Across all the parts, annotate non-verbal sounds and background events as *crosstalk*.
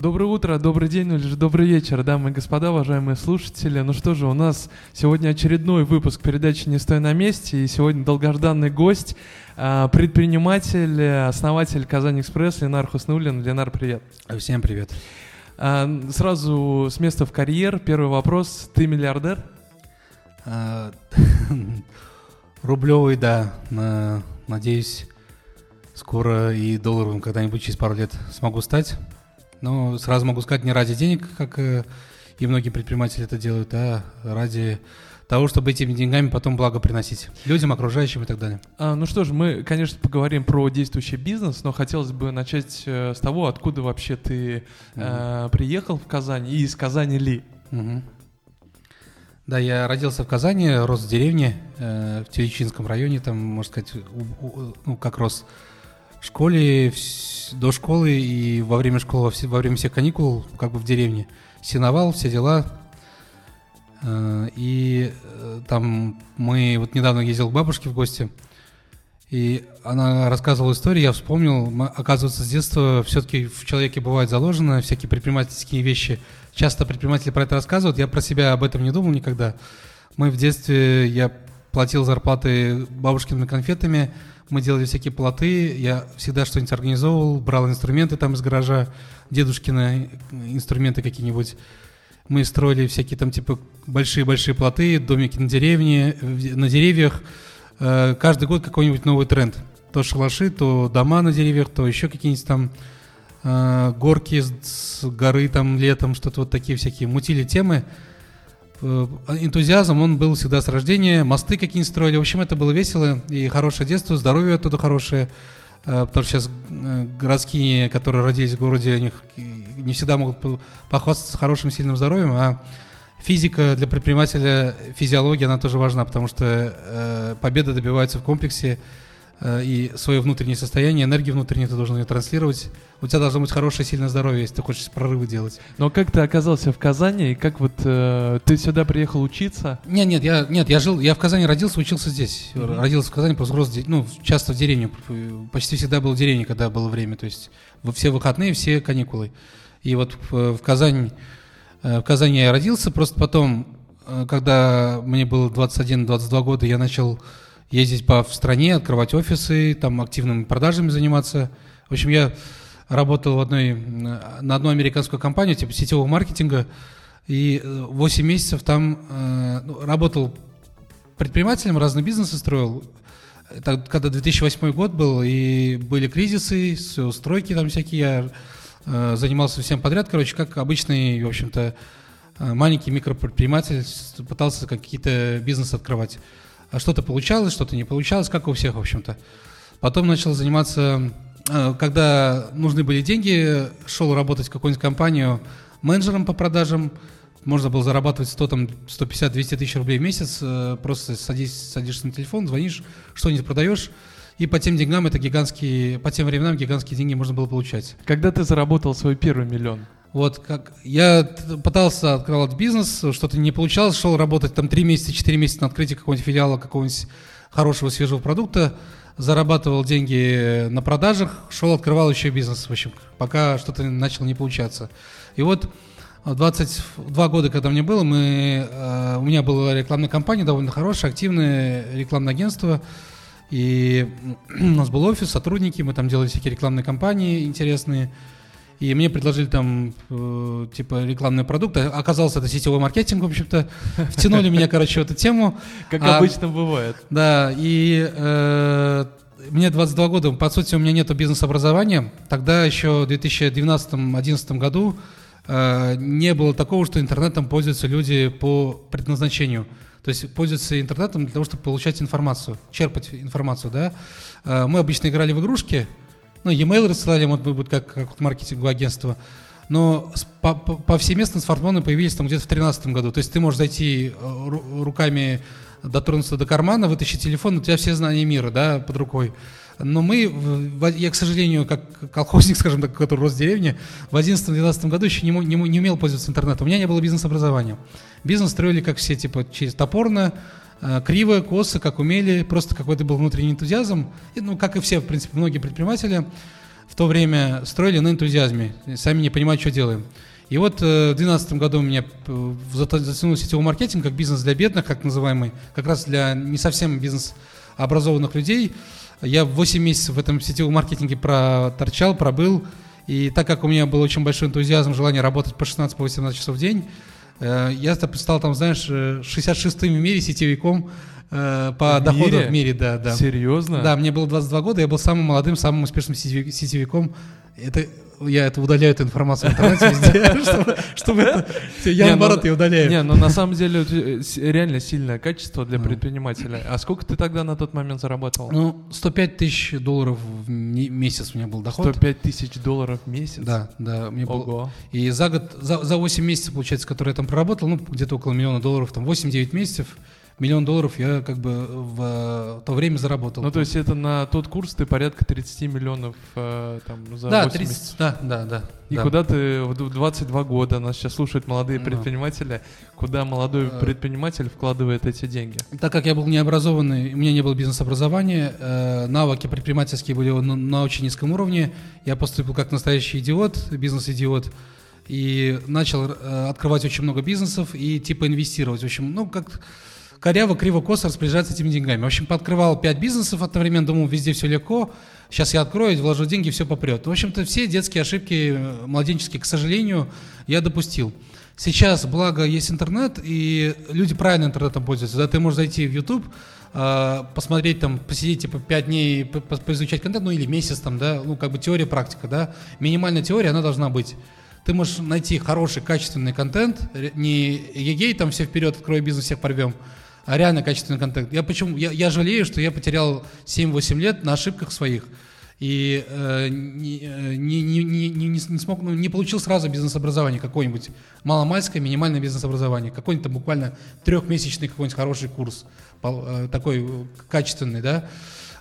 Доброе утро, добрый день, ну или же добрый вечер, дамы и господа, уважаемые слушатели. Ну что же, у нас сегодня очередной выпуск передачи «Не стой на месте», и сегодня долгожданный гость, а, предприниматель, основатель «Казань Экспресс» Ленар Хуснулин. Ленар, привет. Всем привет. А, сразу с места в карьер. Первый вопрос. Ты миллиардер? А, *laughs* рублевый, да. Надеюсь, скоро и долларовым когда-нибудь через пару лет смогу стать. Но сразу могу сказать, не ради денег, как э, и многие предприниматели это делают, а ради того, чтобы этими деньгами потом благо приносить людям, окружающим и так далее. А, ну что ж, мы, конечно, поговорим про действующий бизнес, но хотелось бы начать э, с того, откуда вообще ты э, приехал в Казань и из Казани ли. Mm-hmm. Да, я родился в Казани, рос в деревне, э, в Теречинском районе, там, можно сказать, у, у, ну, как рос в школе, до школы и во время школы, во, во время всех каникул, как бы в деревне. Синовал, все дела. Э, и э, там мы, вот недавно ездил к бабушке в гости, и она рассказывала историю, я вспомнил, оказывается, с детства все-таки в человеке бывает заложено всякие предпринимательские вещи. Часто предприниматели про это рассказывают, я про себя об этом не думал никогда. Мы в детстве, я платил зарплаты бабушкиными конфетами, мы делали всякие плоты, я всегда что-нибудь организовывал, брал инструменты там из гаража, дедушкины инструменты какие-нибудь. Мы строили всякие там типа большие-большие плоты, домики на деревне, на деревьях. Э, каждый год какой-нибудь новый тренд. То шалаши, то дома на деревьях, то еще какие-нибудь там э, горки с горы там летом, что-то вот такие всякие. Мутили темы. Э, энтузиазм, он был всегда с рождения, мосты какие-нибудь строили. В общем, это было весело и хорошее детство, здоровье оттуда хорошее. Э, потому что сейчас э, городские, которые родились в городе, у них не всегда могут похвастаться хорошим сильным здоровьем, а физика для предпринимателя, физиология, она тоже важна, потому что победа добивается в комплексе, и свое внутреннее состояние, энергию внутреннюю ты должен ее транслировать. У тебя должно быть хорошее, сильное здоровье, если ты хочешь прорывы делать. Но как ты оказался в Казани и как вот э, ты сюда приехал учиться? Нет, нет, я нет, я жил, я в Казани родился, учился здесь. Mm-hmm. Родился в Казани, просто рос, ну часто в деревне, почти всегда был в деревне, когда было время, то есть все выходные, все каникулы. И вот в, в Казани, э, в Казани я родился, просто потом, э, когда мне было 21-22 года, я начал ездить по в стране, открывать офисы, там активными продажами заниматься. В общем, я работал в одной, на одну американскую компанию, типа сетевого маркетинга, и 8 месяцев там э, ну, работал предпринимателем, разные бизнесы строил. Это когда 2008 год был, и были кризисы, стройки там всякие, я э, занимался всем подряд, короче, как обычный, в общем-то, э, маленький микропредприниматель, пытался какие-то бизнесы открывать. А что-то получалось, что-то не получалось, как у всех, в общем-то. Потом начал заниматься, э, когда нужны были деньги, шел работать в какую-нибудь компанию менеджером по продажам, можно было зарабатывать 100, там, 150, 200 тысяч рублей в месяц, э, просто садись, садишься на телефон, звонишь, что-нибудь продаешь, и по тем деньгам это гигантские, по тем временам гигантские деньги можно было получать. Когда ты заработал свой первый миллион? Вот как я пытался открывать бизнес, что-то не получалось, шел работать там 3 месяца, 4 месяца на открытии какого-нибудь филиала, какого-нибудь хорошего свежего продукта, зарабатывал деньги на продажах, шел открывал еще бизнес, в общем, пока что-то начало не получаться. И вот 22 года, когда мне было, мы, э, у меня была рекламная кампания довольно хорошая, активное рекламное агентство, и *clears throat* у нас был офис, сотрудники, мы там делали всякие рекламные кампании интересные, и мне предложили там, э, типа, рекламный продукт. Оказалось, это сетевой маркетинг, в общем-то. Втянули меня, короче, в эту тему. Как а, обычно бывает. Да, и э, мне 22 года, по сути, у меня нет бизнес-образования. Тогда еще в 2012-2011 году э, не было такого, что интернетом пользуются люди по предназначению. То есть пользуются интернетом для того, чтобы получать информацию, черпать информацию, да. Э, мы обычно играли в игрушки, ну, e-mail рассылали, может быть, как, как маркетинговое агентство. Но по, по, повсеместно смартфоны появились там где-то в 2013 году. То есть ты можешь зайти э, руками, дотронуться до кармана, вытащить телефон, у тебя все знания мира, да, под рукой. Но мы, я, к сожалению, как колхозник, *laughs* скажем так, который рос в деревне, в 2011-2012 году еще не, не, не умел пользоваться интернетом. У меня не было бизнес-образования. Бизнес строили как все, типа, через топорно, криво, косо, как умели, просто какой-то был внутренний энтузиазм, и, ну, как и все, в принципе, многие предприниматели. в то время строили на энтузиазме, сами не понимают, что делаем. И вот э, в 2012 году у меня э, затянул сетевой маркетинг как бизнес для бедных, как называемый, как раз для не совсем бизнес образованных людей. Я 8 месяцев в этом сетевом маркетинге проторчал, пробыл. И так как у меня был очень большой энтузиазм, желание работать по 16-18 по часов в день, э, я стал там, знаешь, 66-м в мире сетевиком по в доходу мире? в мире, да, да. Серьезно? Да, мне было 22 года, я был самым молодым, самым успешным сетевиком. Это я это удаляю эту информацию в интернете везде, *laughs* чтобы, чтобы это... Я не, наоборот ну, ее удаляю. Не, но ну, на самом деле э, реально сильное качество для предпринимателя. А сколько ты тогда на тот момент зарабатывал? Ну, 105 тысяч долларов в месяц у меня был доход. 105 тысяч долларов в месяц? Да, да. Мне Ого. И за год, за, за 8 месяцев, получается, которые я там проработал, ну, где-то около миллиона долларов, там 8-9 месяцев, миллион долларов я как бы в то время заработал. Ну, то есть это на тот курс ты порядка 30 миллионов э, там, за да, 8 30, месяцев. Да, да, да. И да. куда ты в 22 года, нас сейчас слушают молодые no. предприниматели, куда молодой uh, предприниматель вкладывает эти деньги? Так как я был необразованный, у меня не было бизнес-образования, э, навыки предпринимательские были на, на очень низком уровне, я поступил как настоящий идиот, бизнес-идиот, и начал э, открывать очень много бизнесов и типа инвестировать. В общем, ну, как коряво, криво, косо распоряжаться этими деньгами. В общем, пооткрывал пять бизнесов одновременно, думал, везде все легко. Сейчас я открою, вложу деньги, все попрет. В общем-то, все детские ошибки э, младенческие, к сожалению, я допустил. Сейчас, благо, есть интернет, и люди правильно интернетом пользуются. Да, ты можешь зайти в YouTube, э, посмотреть там, посидеть типа 5 дней, поизучать контент, ну или месяц там, да, ну как бы теория, практика, да. Минимальная теория, она должна быть. Ты можешь найти хороший, качественный контент, не егей, там все вперед, открой бизнес, всех порвем, а реально качественный контент. Я почему? Я, я жалею, что я потерял 7-8 лет на ошибках своих и э, не, не, не, не, не, не смог, ну, не получил сразу бизнес-образование какое-нибудь маломальское, минимальное бизнес-образование, какой-нибудь там буквально трехмесячный какой-нибудь хороший курс, э, такой качественный, да.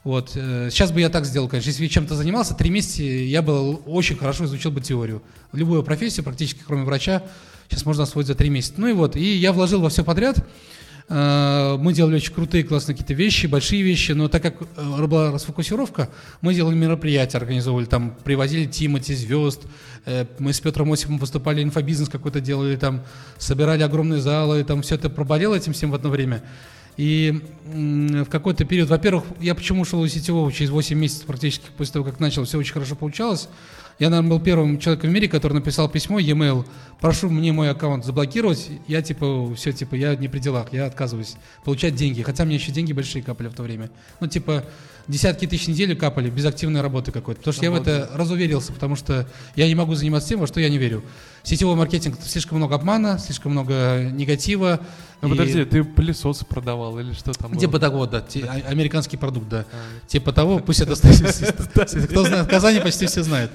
Вот. Э, сейчас бы я так сделал, конечно. Если я чем-то занимался, три месяца я бы очень хорошо изучил бы теорию. Любую профессию, практически, кроме врача, сейчас можно освоить за три месяца. Ну и вот, и я вложил во все подряд. Э, мы делали очень крутые, классные какие-то вещи, большие вещи, но так как э, была расфокусировка, мы делали мероприятия, организовывали, там, привозили Тимати, звезд, э, мы с Петром Осиповым выступали, инфобизнес какой-то делали, там, собирали огромные залы, там, все это проболело этим всем в одно время. И в какой-то период, во-первых, я почему ушел из сетевого через 8 месяцев практически после того, как начал, все очень хорошо получалось. Я, наверное, был первым человеком в мире, который написал письмо, e-mail, прошу мне мой аккаунт заблокировать. Я типа, все, типа, я не при делах, я отказываюсь получать деньги. Хотя мне еще деньги большие капали в то время. Ну, типа, десятки тысяч неделю капали без активной работы какой-то. Потому что я в это разуверился, потому что я не могу заниматься тем, во что я не верю. Сетевой маркетинг слишком много обмана, слишком много негатива. Ну и... подожди, ты пылесосы продавал или что там? Типа было? того, да, те, а, американский продукт, да. А. Типа того, пусть это *laughs* Кто знает, Казани почти все знают.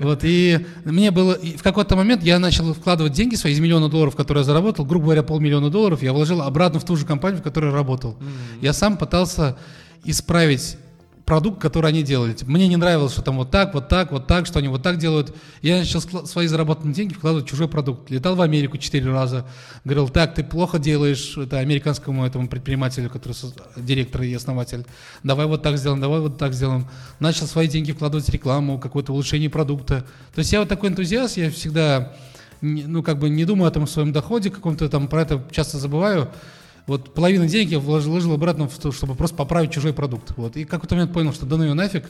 Вот, и мне было, в какой-то момент я начал вкладывать деньги свои из миллиона долларов, которые я заработал, грубо говоря, полмиллиона долларов, я вложил обратно в ту же компанию, в которой работал. Я сам пытался исправить продукт, который они делали. Мне не нравилось, что там вот так, вот так, вот так, что они вот так делают. Я начал свои заработанные деньги вкладывать в чужой продукт. Летал в Америку четыре раза. Говорил, так, ты плохо делаешь, это американскому этому предпринимателю, который директор и основатель. Давай вот так сделаем, давай вот так сделаем. Начал свои деньги вкладывать в рекламу, какое-то улучшение продукта. То есть я вот такой энтузиаст, я всегда, ну, как бы не думаю о том своем доходе каком-то там, про это часто забываю вот половину денег я вложил, вложил обратно в то, чтобы просто поправить чужой продукт. Вот. И какой-то момент понял, что да ну ее нафиг.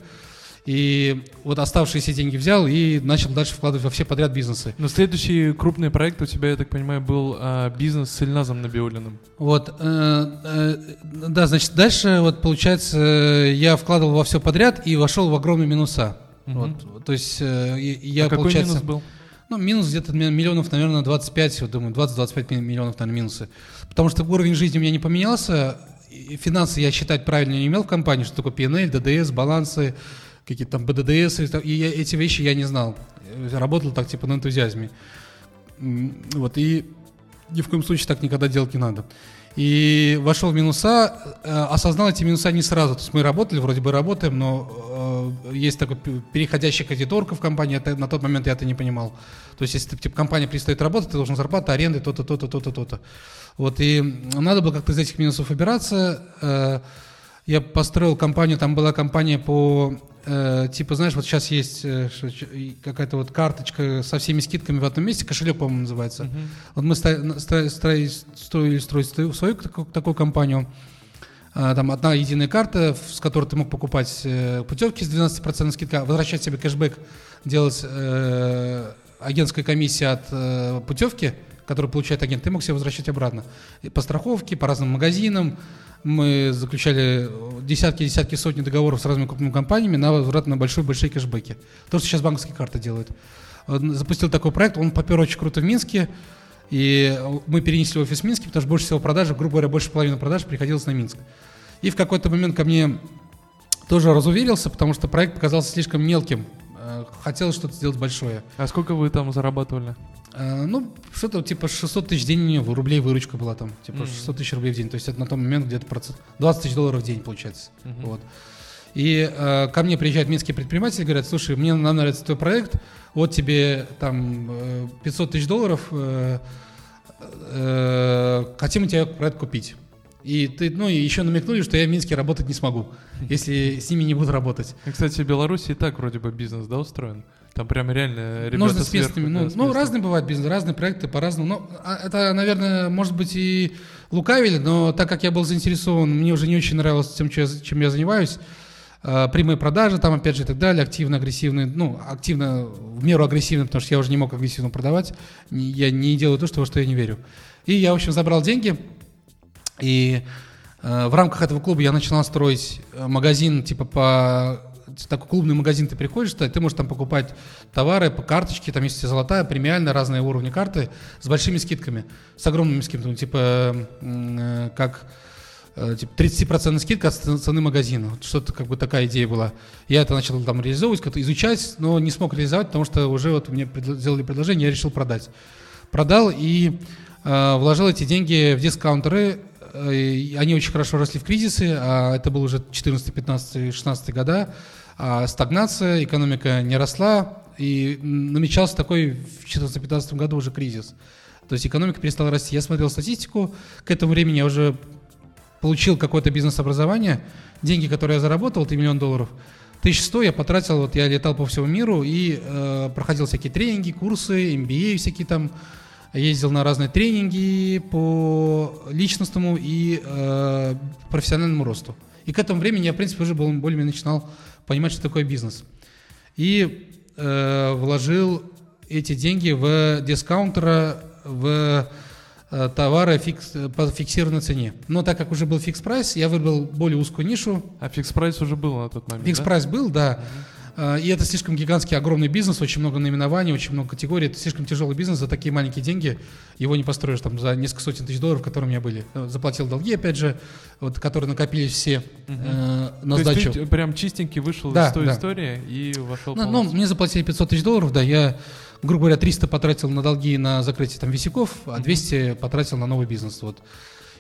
И вот оставшиеся деньги взял и начал дальше вкладывать во все подряд бизнесы. Но следующий крупный проект у тебя, я так понимаю, был а, бизнес с Ильназом Набиулиным. Вот, э, э, да, значит, дальше вот получается я вкладывал во все подряд и вошел в огромные минуса. Угу. Вот, то есть э, я, а какой минус был? Ну, минус где-то миллионов, наверное, 25, вот думаю, 20-25 миллионов, наверное, минусы. Потому что уровень жизни у меня не поменялся, финансы я считать правильно не имел в компании, что такое PNL, ДДС, балансы, какие-то там БДДС, и я, эти вещи я не знал. Работал так, типа, на энтузиазме. Вот, и ни в коем случае так никогда делать не надо. И вошел в минуса, э, осознал эти минуса не сразу. То есть мы работали, вроде бы работаем, но э, есть такой переходящий кредиторка в компании, это, на тот момент я это не понимал. То есть если типа, компания перестает работать, ты должен зарплату, аренды, то-то, то-то, то-то, то-то. Вот, и надо было как-то из этих минусов выбираться. Э, Я построил компанию, там была компания по э, типа, знаешь, вот сейчас есть э, какая-то вот карточка со всеми скидками в одном месте, кошелек, по-моему, называется. Uh-huh. Вот мы строили, строили строить свою такую, такую компанию. А, там одна единая карта, с которой ты мог покупать э, путевки с 12% скидка, возвращать себе кэшбэк, делать э, агентская комиссия от э, путевки, которую получает агент, ты мог себе возвращать обратно. И по страховке, по разным магазинам, мы заключали десятки-десятки, сотни договоров с разными крупными компаниями на возврат на большой-большие кэшбэки. То, что сейчас банковские карты делают. Запустил такой проект, он попер очень круто в Минске, и мы перенесли офис в Минске, потому что больше всего продаж, грубо говоря, больше половины продаж приходилось на Минск. И в какой-то момент ко мне тоже разуверился, потому что проект показался слишком мелким. Э, хотелось что-то сделать большое. А сколько вы там зарабатывали? Э, ну, что-то типа 600 тысяч в день рублей выручка была там. Типа mm-hmm. 600 тысяч рублей в день. То есть это на тот момент где-то процент, 20 тысяч долларов в день получается. Mm-hmm. Вот. И э, ко мне приезжают минские предприниматели говорят, слушай, мне нам нравится твой проект, вот тебе там э, 500 тысяч долларов, э, э, хотим у тебя проект купить. И ты, ну, и еще намекнули, что я в Минске работать не смогу, *laughs* если с ними не буду работать. И, кстати, в Беларуси и так вроде бы бизнес, да, устроен? Там прям реально ребята Нужно с местными. Ну, да, ну, разные бывают бизнес, разные проекты по-разному. Но а, это, наверное, может быть и лукавили, но так как я был заинтересован, мне уже не очень нравилось тем, чем я занимаюсь, а, прямые продажи там, опять же, и так далее, активно, агрессивные, ну, активно, в меру агрессивно, потому что я уже не мог агрессивно продавать, я не делаю то, что, во что я не верю. И я, в общем, забрал деньги, и э, в рамках этого клуба я начинал строить э, магазин, типа, по такой клубный магазин ты приходишь, ты можешь там покупать товары по карточке, там есть золотая, премиальная, разные уровни карты с большими скидками, с огромными скидками, типа э, как э, типа 30% скидка от цены магазина. Что-то как бы такая идея была. Я это начал там реализовывать, как-то изучать, но не смог реализовать, потому что уже вот мне сделали предложение, я решил продать. Продал и э, вложил эти деньги в дискаунтеры. Э, они очень хорошо росли в кризисы, а это был уже 14, 15, 16 года а стагнация, экономика не росла, и намечался такой в 2014-2015 году уже кризис. То есть экономика перестала расти. Я смотрел статистику, к этому времени я уже получил какое-то бизнес-образование, деньги, которые я заработал, 3 миллиона долларов, 1100 я потратил, вот я летал по всему миру и э, проходил всякие тренинги, курсы, MBA всякие там, ездил на разные тренинги по личностному и э, профессиональному росту. И к этому времени я, в принципе, уже более-менее начинал понимать, что такое бизнес. И э, вложил эти деньги в дискаунтера, в э, товары фикс, по фиксированной цене. Но так как уже был Fix Price, я выбрал более узкую нишу. А Fix Price уже был на тот момент? Fix Price да? был, да. Угу. А, и это слишком гигантский, огромный бизнес, очень много наименований, очень много категорий. Это слишком тяжелый бизнес за такие маленькие деньги. Его не построишь там за несколько сотен тысяч долларов, которые у меня были. Э, заплатил долги, опять же, вот, которые накопились все угу. э, на То сдачу. Есть ты прям чистенький вышел да, из той да. истории и вошел ну, ну, мне заплатили 500 тысяч долларов, да, я грубо говоря, 300 потратил на долги на закрытие там висяков, а 200 mm потратил на новый бизнес. Вот.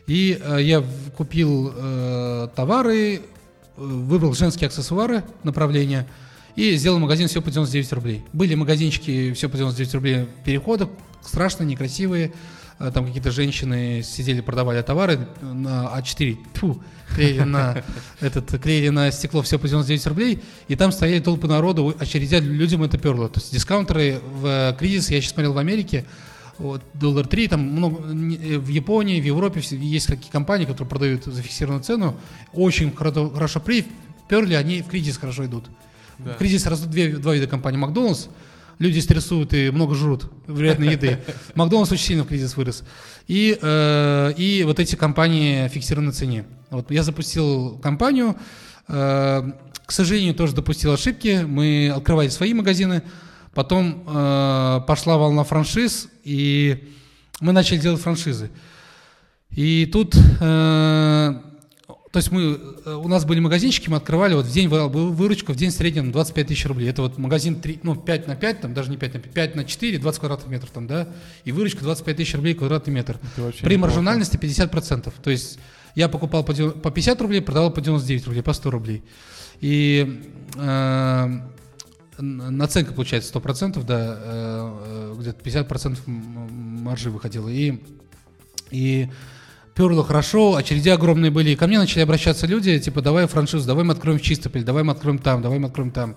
И э, я купил э, товары, э, выбрал женские аксессуары, направления – и сделал магазин все по 99 рублей. Были магазинчики все по 99 рублей перехода, страшно, некрасивые. А, там какие-то женщины сидели, продавали товары на А4, фу, клеили на, *laughs* этот, клеили на стекло все по 99 рублей, и там стояли толпы народу, очередя людям это перло. То есть дискаунтеры в кризис, я сейчас смотрел в Америке, вот, доллар 3, там много, в Японии, в Европе есть какие компании, которые продают за фиксированную цену, очень хорошо, хорошо при, перли, они в кризис хорошо идут. Да. В кризис растут две, два вида компаний. Макдональдс, люди стрессуют и много жрут вредной еды. *laughs* Макдональдс очень сильно в кризис вырос. И, э, и вот эти компании фиксированной цене. Вот я запустил компанию, э, к сожалению, тоже допустил ошибки. Мы открывали свои магазины, потом э, пошла волна франшиз, и мы начали делать франшизы. И тут э, то есть мы, э, у нас были магазинчики, мы открывали, вот в день выручка, в день в среднем 25 тысяч рублей. Это вот магазин 3, ну, 5 на 5, там даже не 5 на 5, 5 на 4, 20 квадратных метров там, да, и выручка 25 тысяч рублей квадратный метр. При маржинальности 50%. То есть я покупал по 50 рублей, продавал по 99 рублей, по 100 рублей. И э, наценка получается 100%, да, э, э где-то 50% маржи выходило. И, и перло хорошо, очереди огромные были. И ко мне начали обращаться люди, типа, давай франшизу, давай мы откроем в Чистополь, давай мы откроем там, давай мы откроем там.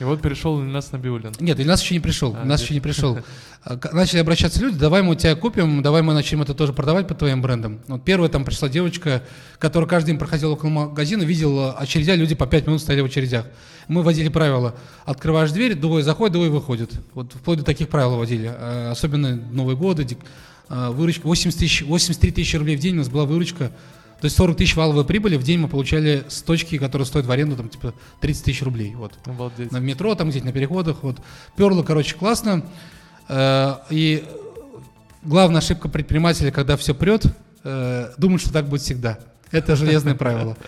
И вот пришел Ильнас Набиулин. Нет, Ильнас еще не пришел. А, Ильнас еще не пришел. *laughs* А, начали обращаться люди, давай мы у тебя купим, давай мы начнем это тоже продавать по твоим брендам. Вот первая там пришла девочка, которая каждый день проходила около магазина, видела очередя, люди по 5 минут стояли в очередях. Мы вводили правила, открываешь дверь, двое заходит, двое выходит. Вот вплоть до таких правил вводили. А, особенно Новые годы, выручка 80 тысяч, 83 тысячи рублей в день у нас была выручка то есть 40 тысяч валовой прибыли в день мы получали с точки, которая стоит в аренду там типа 30 тысяч рублей. Вот. Обалдеть. На метро, там где-то на переходах. Вот. Перло, короче, классно. Э, и главная ошибка предпринимателя, когда все прет, э, думать, что так будет всегда. Это железное правило. *laughs*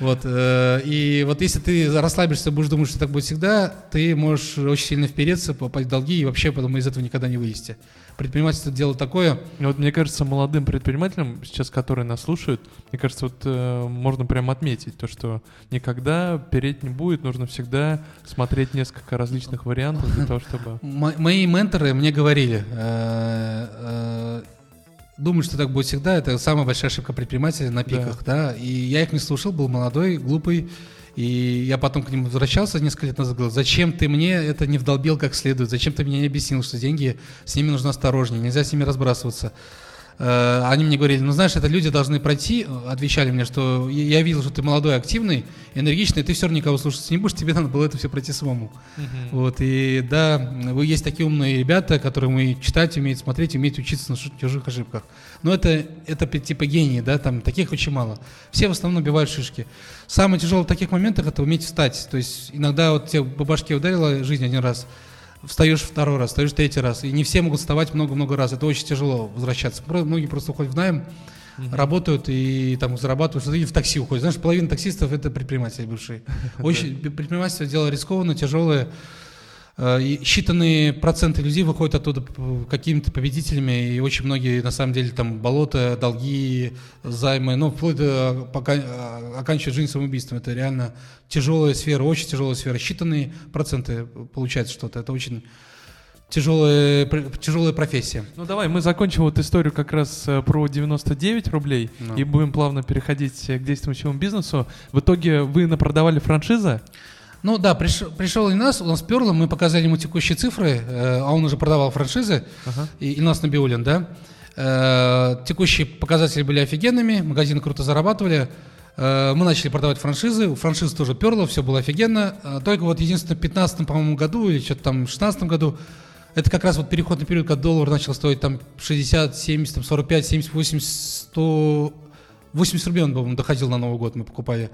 Вот, э, и вот если ты расслабишься, будешь думать, что так будет всегда, ты можешь очень сильно впереться, попасть в долги и вообще потом из этого никогда не вылезти. Предпринимательство дело такое. Вот мне кажется, молодым предпринимателям, сейчас которые нас слушают, мне кажется, вот э, можно прям отметить то, что никогда переть не будет, нужно всегда смотреть несколько различных вариантов для того, чтобы... Мои менторы мне говорили, э, э, думаю, что так будет всегда. Это самая большая ошибка предпринимателя на пиках, да. да? И я их не слушал, был молодой, глупый. И я потом к ним возвращался несколько лет назад, говорил, зачем ты мне это не вдолбил как следует, зачем ты мне не объяснил, что деньги, с ними нужно осторожнее, нельзя с ними разбрасываться. Э, они мне говорили, ну знаешь, это люди должны пройти, отвечали мне, что я видел, что ты молодой, активный, энергичный, ты все равно никого слушаться не будешь, тебе надо было это все пройти самому. Uh-huh. Вот, и да, вы есть такие умные ребята, которые умеют читать, умеют смотреть, умеют учиться на чужих ошибках. Но это, это типа гении, да, там таких очень мало. Все в основном убивают шишки. Самое тяжелое в таких моментах это уметь встать. То есть иногда вот тебе по башке ударила жизнь один раз, встаешь второй раз, встаешь третий раз. И не все могут вставать много-много раз. Это очень тяжело возвращаться. Многие просто уходят в найм, mm-hmm. работают и там зарабатывают, или в такси уходят. Знаешь, половина таксистов это предприниматели бывшие. *laughs* Очень предпринимательство дело рискованное, тяжелое. Э, и считанные проценты людей выходят оттуда какими-то победителями, и очень многие, на самом деле, там болота, долги, займы, ну, вплоть до пока, э, оканчивают жизнь самоубийством. Это реально тяжелая сфера, очень тяжелая сфера. Считанные проценты получается что-то. Это очень тяжелая, тяжелая профессия. Ну давай, мы закончим вот историю как раз э, про 99 рублей no. И будем плавно переходить к действующему бизнесу. В итоге вы напродавали франшиза? Ну да, пришел, пришел и нас, он сперл, мы показали ему текущие цифры, э, а он уже продавал франшизы, ага. и, нас Набиулин, да. Э, текущие показатели были офигенными, магазины круто зарабатывали. Э, мы начали продавать франшизы, у франшиз тоже перло, все было офигенно. Э, только вот единственное, в 15 по-моему, году или что-то там в 16 году, это как раз вот переходный период, когда доллар начал стоить там 60, 70, там 45, 70, 80, 100, 80 рублей он, по-моему, доходил на Новый год, мы покупали.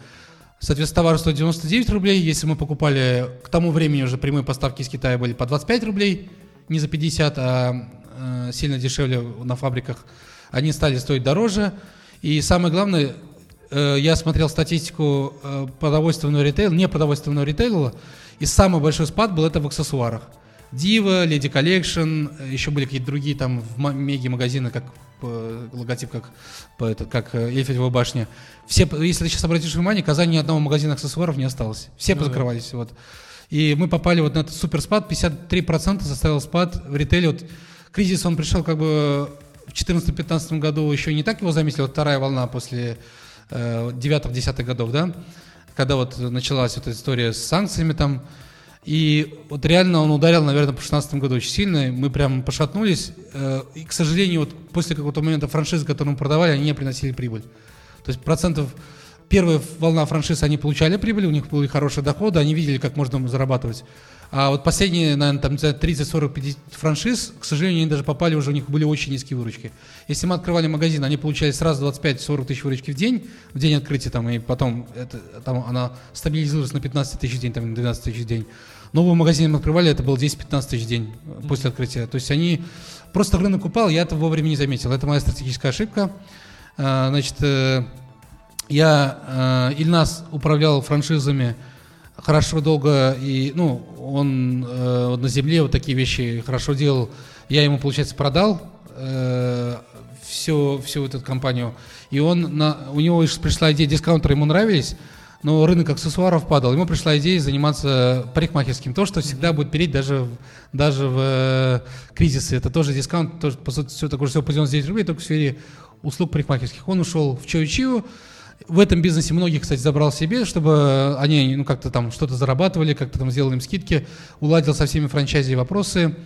Соответственно, товар стоит 99 рублей. Если мы покупали, к тому времени уже прямые поставки из Китая были по 25 рублей, не за 50, а э, сильно дешевле на фабриках, они стали стоить дороже. И самое главное, э, я смотрел статистику э, продовольственного ритейла, не продовольственного ритейла, и самый большой спад был это в аксессуарах. Дива, Lady Collection, еще были какие-то другие там в меги магазины, как логотип, как, по, это, как Эйфелева башня. Все, если ты сейчас обратишь внимание, в Казани ни одного магазина аксессуаров не осталось. Все ну, позакрывались. Да. Вот. И мы попали вот на этот супер спад, 53% составил спад в ритейле. Вот кризис, он пришел как бы в 2014-2015 году, еще не так его заметили, вот вторая волна после э, 9-10 годов, да, когда вот началась вот эта история с санкциями там, и вот реально он ударил, наверное, по 2016 году очень сильно. Мы прям пошатнулись. Э, и, к сожалению, вот после какого-то момента франшизы, которые мы продавали, они не приносили прибыль. То есть процентов первая волна франшиз, они получали прибыль, у них были хорошие доходы, они видели, как можно зарабатывать. А вот последние, наверное, там 30, 40, 50 франшиз, к сожалению, они даже попали уже, у них были очень низкие выручки. Если мы открывали магазин, они получали сразу 25-40 тысяч выручки в день, в день открытия, там, и потом это, там она стабилизировалась на 15 тысяч в день, там, 12 тысяч в день. Новый магазин мы открывали, это было 10-15 тысяч день после открытия. То есть они просто рынок упал, я этого вовремя не заметил. Это моя стратегическая ошибка. А, значит, э, я, э, Ильнас управлял франшизами хорошо долго, и, ну, он э, на земле вот такие вещи хорошо делал. Я ему, получается, продал всю, всю эту компанию. И он, на, у него пришла идея дискаунтера, ему нравились, но рынок аксессуаров падал. Ему пришла идея заниматься парикмахерским. То, что всегда будет переть даже, даже в э, кризисы. Это тоже дискаунт, тоже, по сути, все такое, все по 99 рублей, только в сфере услуг парикмахерских. Он ушел в Чою-Чию. В этом бизнесе многих, кстати, забрал себе, чтобы они ну, как-то там что-то зарабатывали, как-то там сделали им скидки, уладил со всеми франчайзи вопросы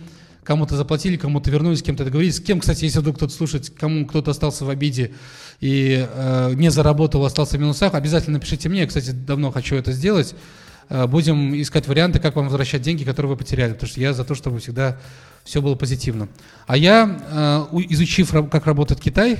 кому-то заплатили, кому-то вернулись, с кем-то договорились. С кем, кстати, если вдруг кто-то слушает, кому кто-то остался в обиде и э, не заработал, остался в минусах, обязательно напишите мне. Я, кстати, давно хочу это сделать. Э, будем искать варианты, как вам возвращать деньги, которые вы потеряли, потому что я за то, чтобы всегда все было позитивно. А я, э, изучив, как работает Китай,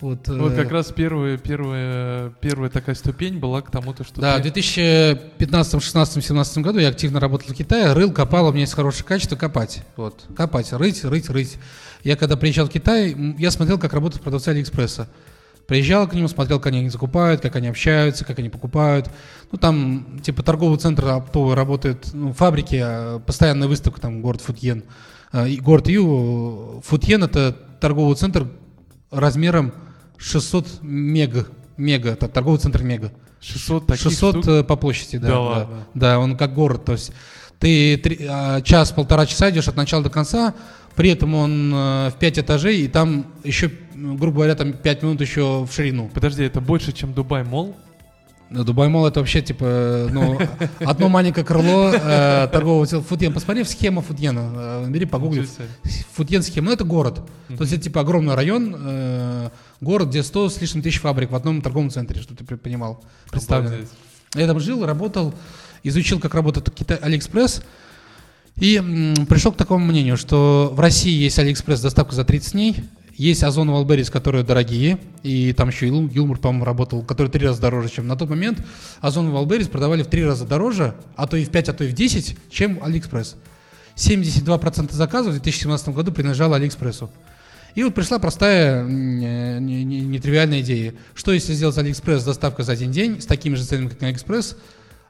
вот, вот э, как раз первая, первая, первая такая ступень была к тому, то, что Да, ты... в 2015, 16, 17 году я активно работал в Китае, рыл, копал, у меня есть хорошее качество копать. Вот, копать, рыть, рыть, рыть. Я когда приезжал в Китай, я смотрел, как работают продавцы Алиэкспресса. Приезжал к ним, смотрел, как они закупают, как они общаются, как они покупают. Ну, там, типа, торговый центр оптовый работает, ну, фабрики, а, постоянная выставка, там, город Футьен. А, город Ю, Футьен – это торговый центр размером 600 мега, мега, это торговый центр мега. 600 таких 600 штук? Э, по площади, да. Да, да, ладно. да, он как город, то есть ты а, час-полтора часа идешь от начала до конца, при этом он э, в 5 этажей, и там еще, грубо говоря, там 5 минут еще в ширину. Подожди, это больше, чем Дубай Мол? Дубай Мол это вообще типа, ну, одно маленькое крыло э, торгового центра Футьен. Посмотри в схему Футьена, э, бери погугли. Футьен схема, ну это город. То есть это типа огромный район, э, город, где 100 с лишним тысяч фабрик в одном торговом центре, что ты понимал, представлено. Я там жил, работал, изучил, как работает Китай, Алиэкспресс, и м, пришел к такому мнению, что в России есть Алиэкспресс доставка за 30 дней, есть Озон Wildberries, которые дорогие, и там еще и Юлмарт, по-моему, работал, который три раза дороже, чем на тот момент. Озон Wildberries продавали в три раза дороже, а то и в 5, а то и в 10, чем Алиэкспресс. 72% заказов в 2017 году принадлежало Алиэкспрессу. И вот пришла простая, нетривиальная идея. Что если сделать Алиэкспресс с доставкой за один день, с такими же ценами, как на Алиэкспресс,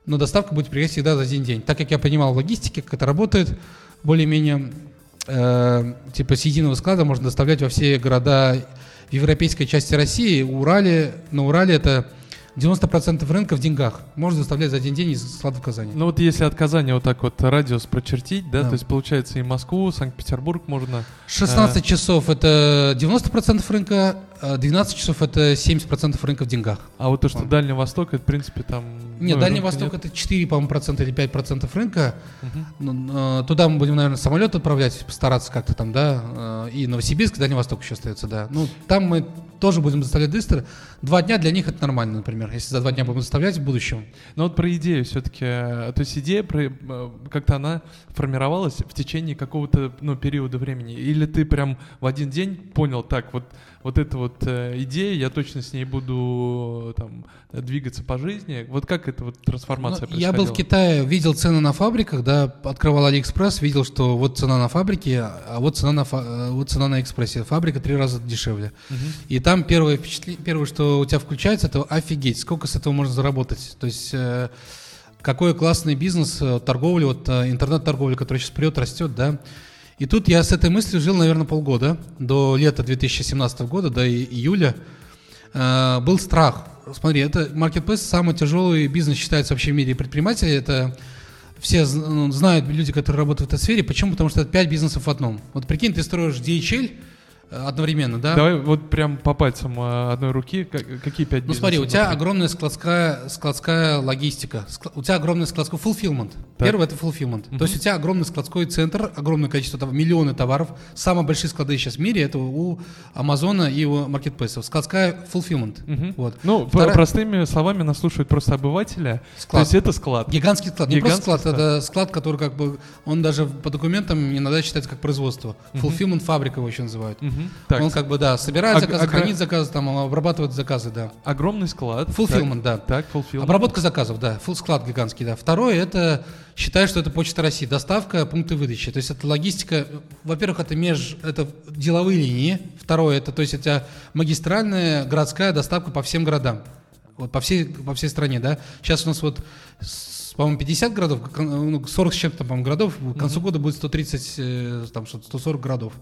но доставка будет приходить всегда за один день. Так как я понимал в логистике, как это работает, более-менее, э, типа с единого склада можно доставлять во все города европейской части России, Урале, на Урале это 90% рынка в деньгах. Можно заставлять за один день из склада в Казани. Ну вот если от Казани вот так вот радиус прочертить, да, да. то есть получается и Москву, Санкт-Петербург можно... 16 э... часов это 90% рынка, 12 часов это 70% рынка в деньгах. А вот то, что. Дальний Восток, это в принципе там... Нет, ну, Дальний Восток нет. это 4, по-моему, процента или 5 процентов рынка. Угу. Туда мы будем, наверное, самолет отправлять, постараться как-то там, да. Э, и Новосибирск, Дальний Восток еще остается, да. Ну, там мы тоже будем доставлять быстро. Два дня для них это нормально, например, если за два дня будем доставлять в будущем. Но вот про идею все-таки, э, то есть идея про, э, как-то она формировалась в течение какого-то ну, периода времени, или ты прям в один день понял, так вот вот эта вот э, идея, я точно с ней буду там двигаться по жизни. Вот как эта вот трансформация ну, Я был в Китае, видел цены на фабриках, да, открывал Алиэкспресс, видел, что вот цена на фабрике, а вот цена на, фа- вот цена на экспрессе. Фабрика три раза дешевле. Угу. И там первое впечатление, первое, что у тебя включается, это офигеть, сколько с этого можно заработать. То есть э, какой классный бизнес, э, торговля, вот э, интернет-торговля, который сейчас прет, растет, да, и тут я с этой мыслью жил, наверное, полгода, до лета 2017 года, до июля. Э, был страх. Смотри, это маркетплейс самый тяжелый бизнес считается вообще в мире предпринимателей. Это все ну, знают люди, которые работают в этой сфере. Почему? Потому что это пять бизнесов в одном. Вот прикинь, ты строишь DHL, одновременно, да? Давай вот прям по пальцам а, одной руки, какие пять Ну смотри, у тебя огромная складская, складская логистика, у тебя огромный складской fulfillment. Так. Первый это fulfillment. Угу. То есть у тебя огромный складской центр, огромное количество, там, миллионы товаров. Самые большие склады сейчас в мире это у Амазона и у маркетплейсов. Складская fulfillment. Угу. Вот. Ну, Вторая... простыми словами нас слушают просто обывателя. Склад. То есть это склад. Гигантский склад. Гигантский не просто склад, склад, это склад, который как бы, он даже по документам иногда считается как производство. Угу. Fulfillment фабрика его еще называют. Угу. Так. Он как бы, да, собирает заказы, а, хранит заказы, там, обрабатывает заказы, да. Огромный склад. Fulfillment, да. Так, fulfillment. Обработка заказов, да. Full склад гигантский, да. Второе, это, считаю, что это Почта России, доставка, пункты выдачи. То есть это логистика, во-первых, это меж, это деловые линии. Второе, это, то есть это магистральная городская доставка по всем городам. Вот по всей, по всей стране, да. Сейчас у нас вот по-моему, 50 городов, 40 ну, с чем-то, по-моему, городов, к концу года будет 130, э, там, что 140 городов.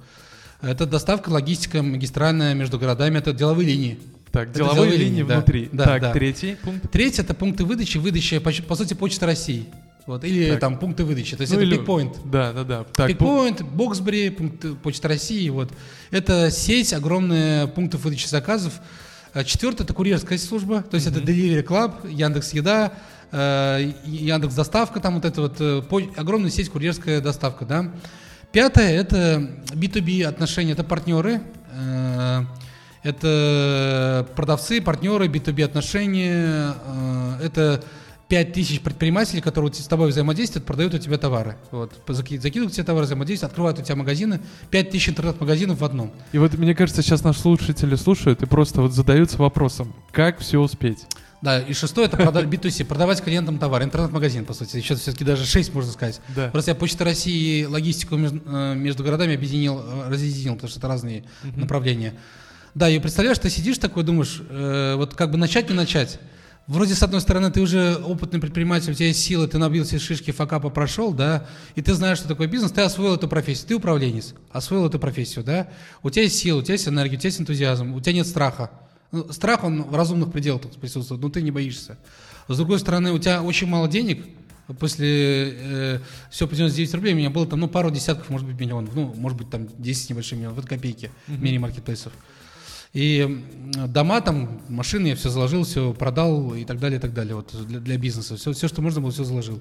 Это доставка, логистика магистральная между городами, это деловые линии. Так, Это деловые, деловые линии да. внутри. Да, так, да. третий пункт. Третий это пункты выдачи, выдача, по, по сути, Почта России. Вот, или Так. там пункты выдачи. То есть Ну это или- пикпоинт. Да, да, да. Так, Пикпоинт, Боксбери, пункт Почта России. Вот. Это сеть огромная пунктов выдачи заказов. А Четвертое это курьерская служба, то есть это Delivery Club, Яндекс Еда, э, Яндекс Доставка, там вот это вот э, огромная сеть курьерская доставка, да. Пятое это B2B отношения, это партнеры, э, это продавцы, партнеры, B2B отношения, э, это 5000 предпринимателей, которые с тобой взаимодействуют, продают у тебя товары. Вот, заки- закидывают тебе товары, взаимодействуют, открывают у тебя магазины, 5000 интернет-магазинов в одном. И вот мне кажется, сейчас наши слушатели слушают и просто вот задаются вопросом, как все успеть. Да, и шестое это прода- B2C, *laughs* продавать клиентам товар, интернет-магазин, по сути. Еще все-таки даже 6, можно сказать. Да. Просто я Почта России логистику между, э, между городами объединил, э, разъединил, потому что это разные направления. Да, и представляешь, ты сидишь такой, думаешь, э, вот как бы начать, не начать. Вроде, с одной стороны, ты уже опытный предприниматель, у тебя есть силы, ты набил все шишки, факапа прошел, да, и ты знаешь, что такое бизнес, ты освоил эту профессию, ты управленец, освоил эту профессию, да, у тебя есть сила, у тебя есть энергия, у тебя есть энтузиазм, у тебя нет страха. Ну, страх, он в разумных пределах присутствует, но ты не боишься. С другой стороны, у тебя очень мало денег, после э, всего по 99 рублей у меня было там, ну, пару десятков, может быть, миллионов, ну, может быть, там 10 небольших миллионов, это копейки в мире маркетплейсов. И дома там, машины я все заложил, все продал и так далее, и так далее, вот для, для бизнеса. Все, все, что можно было, все заложил.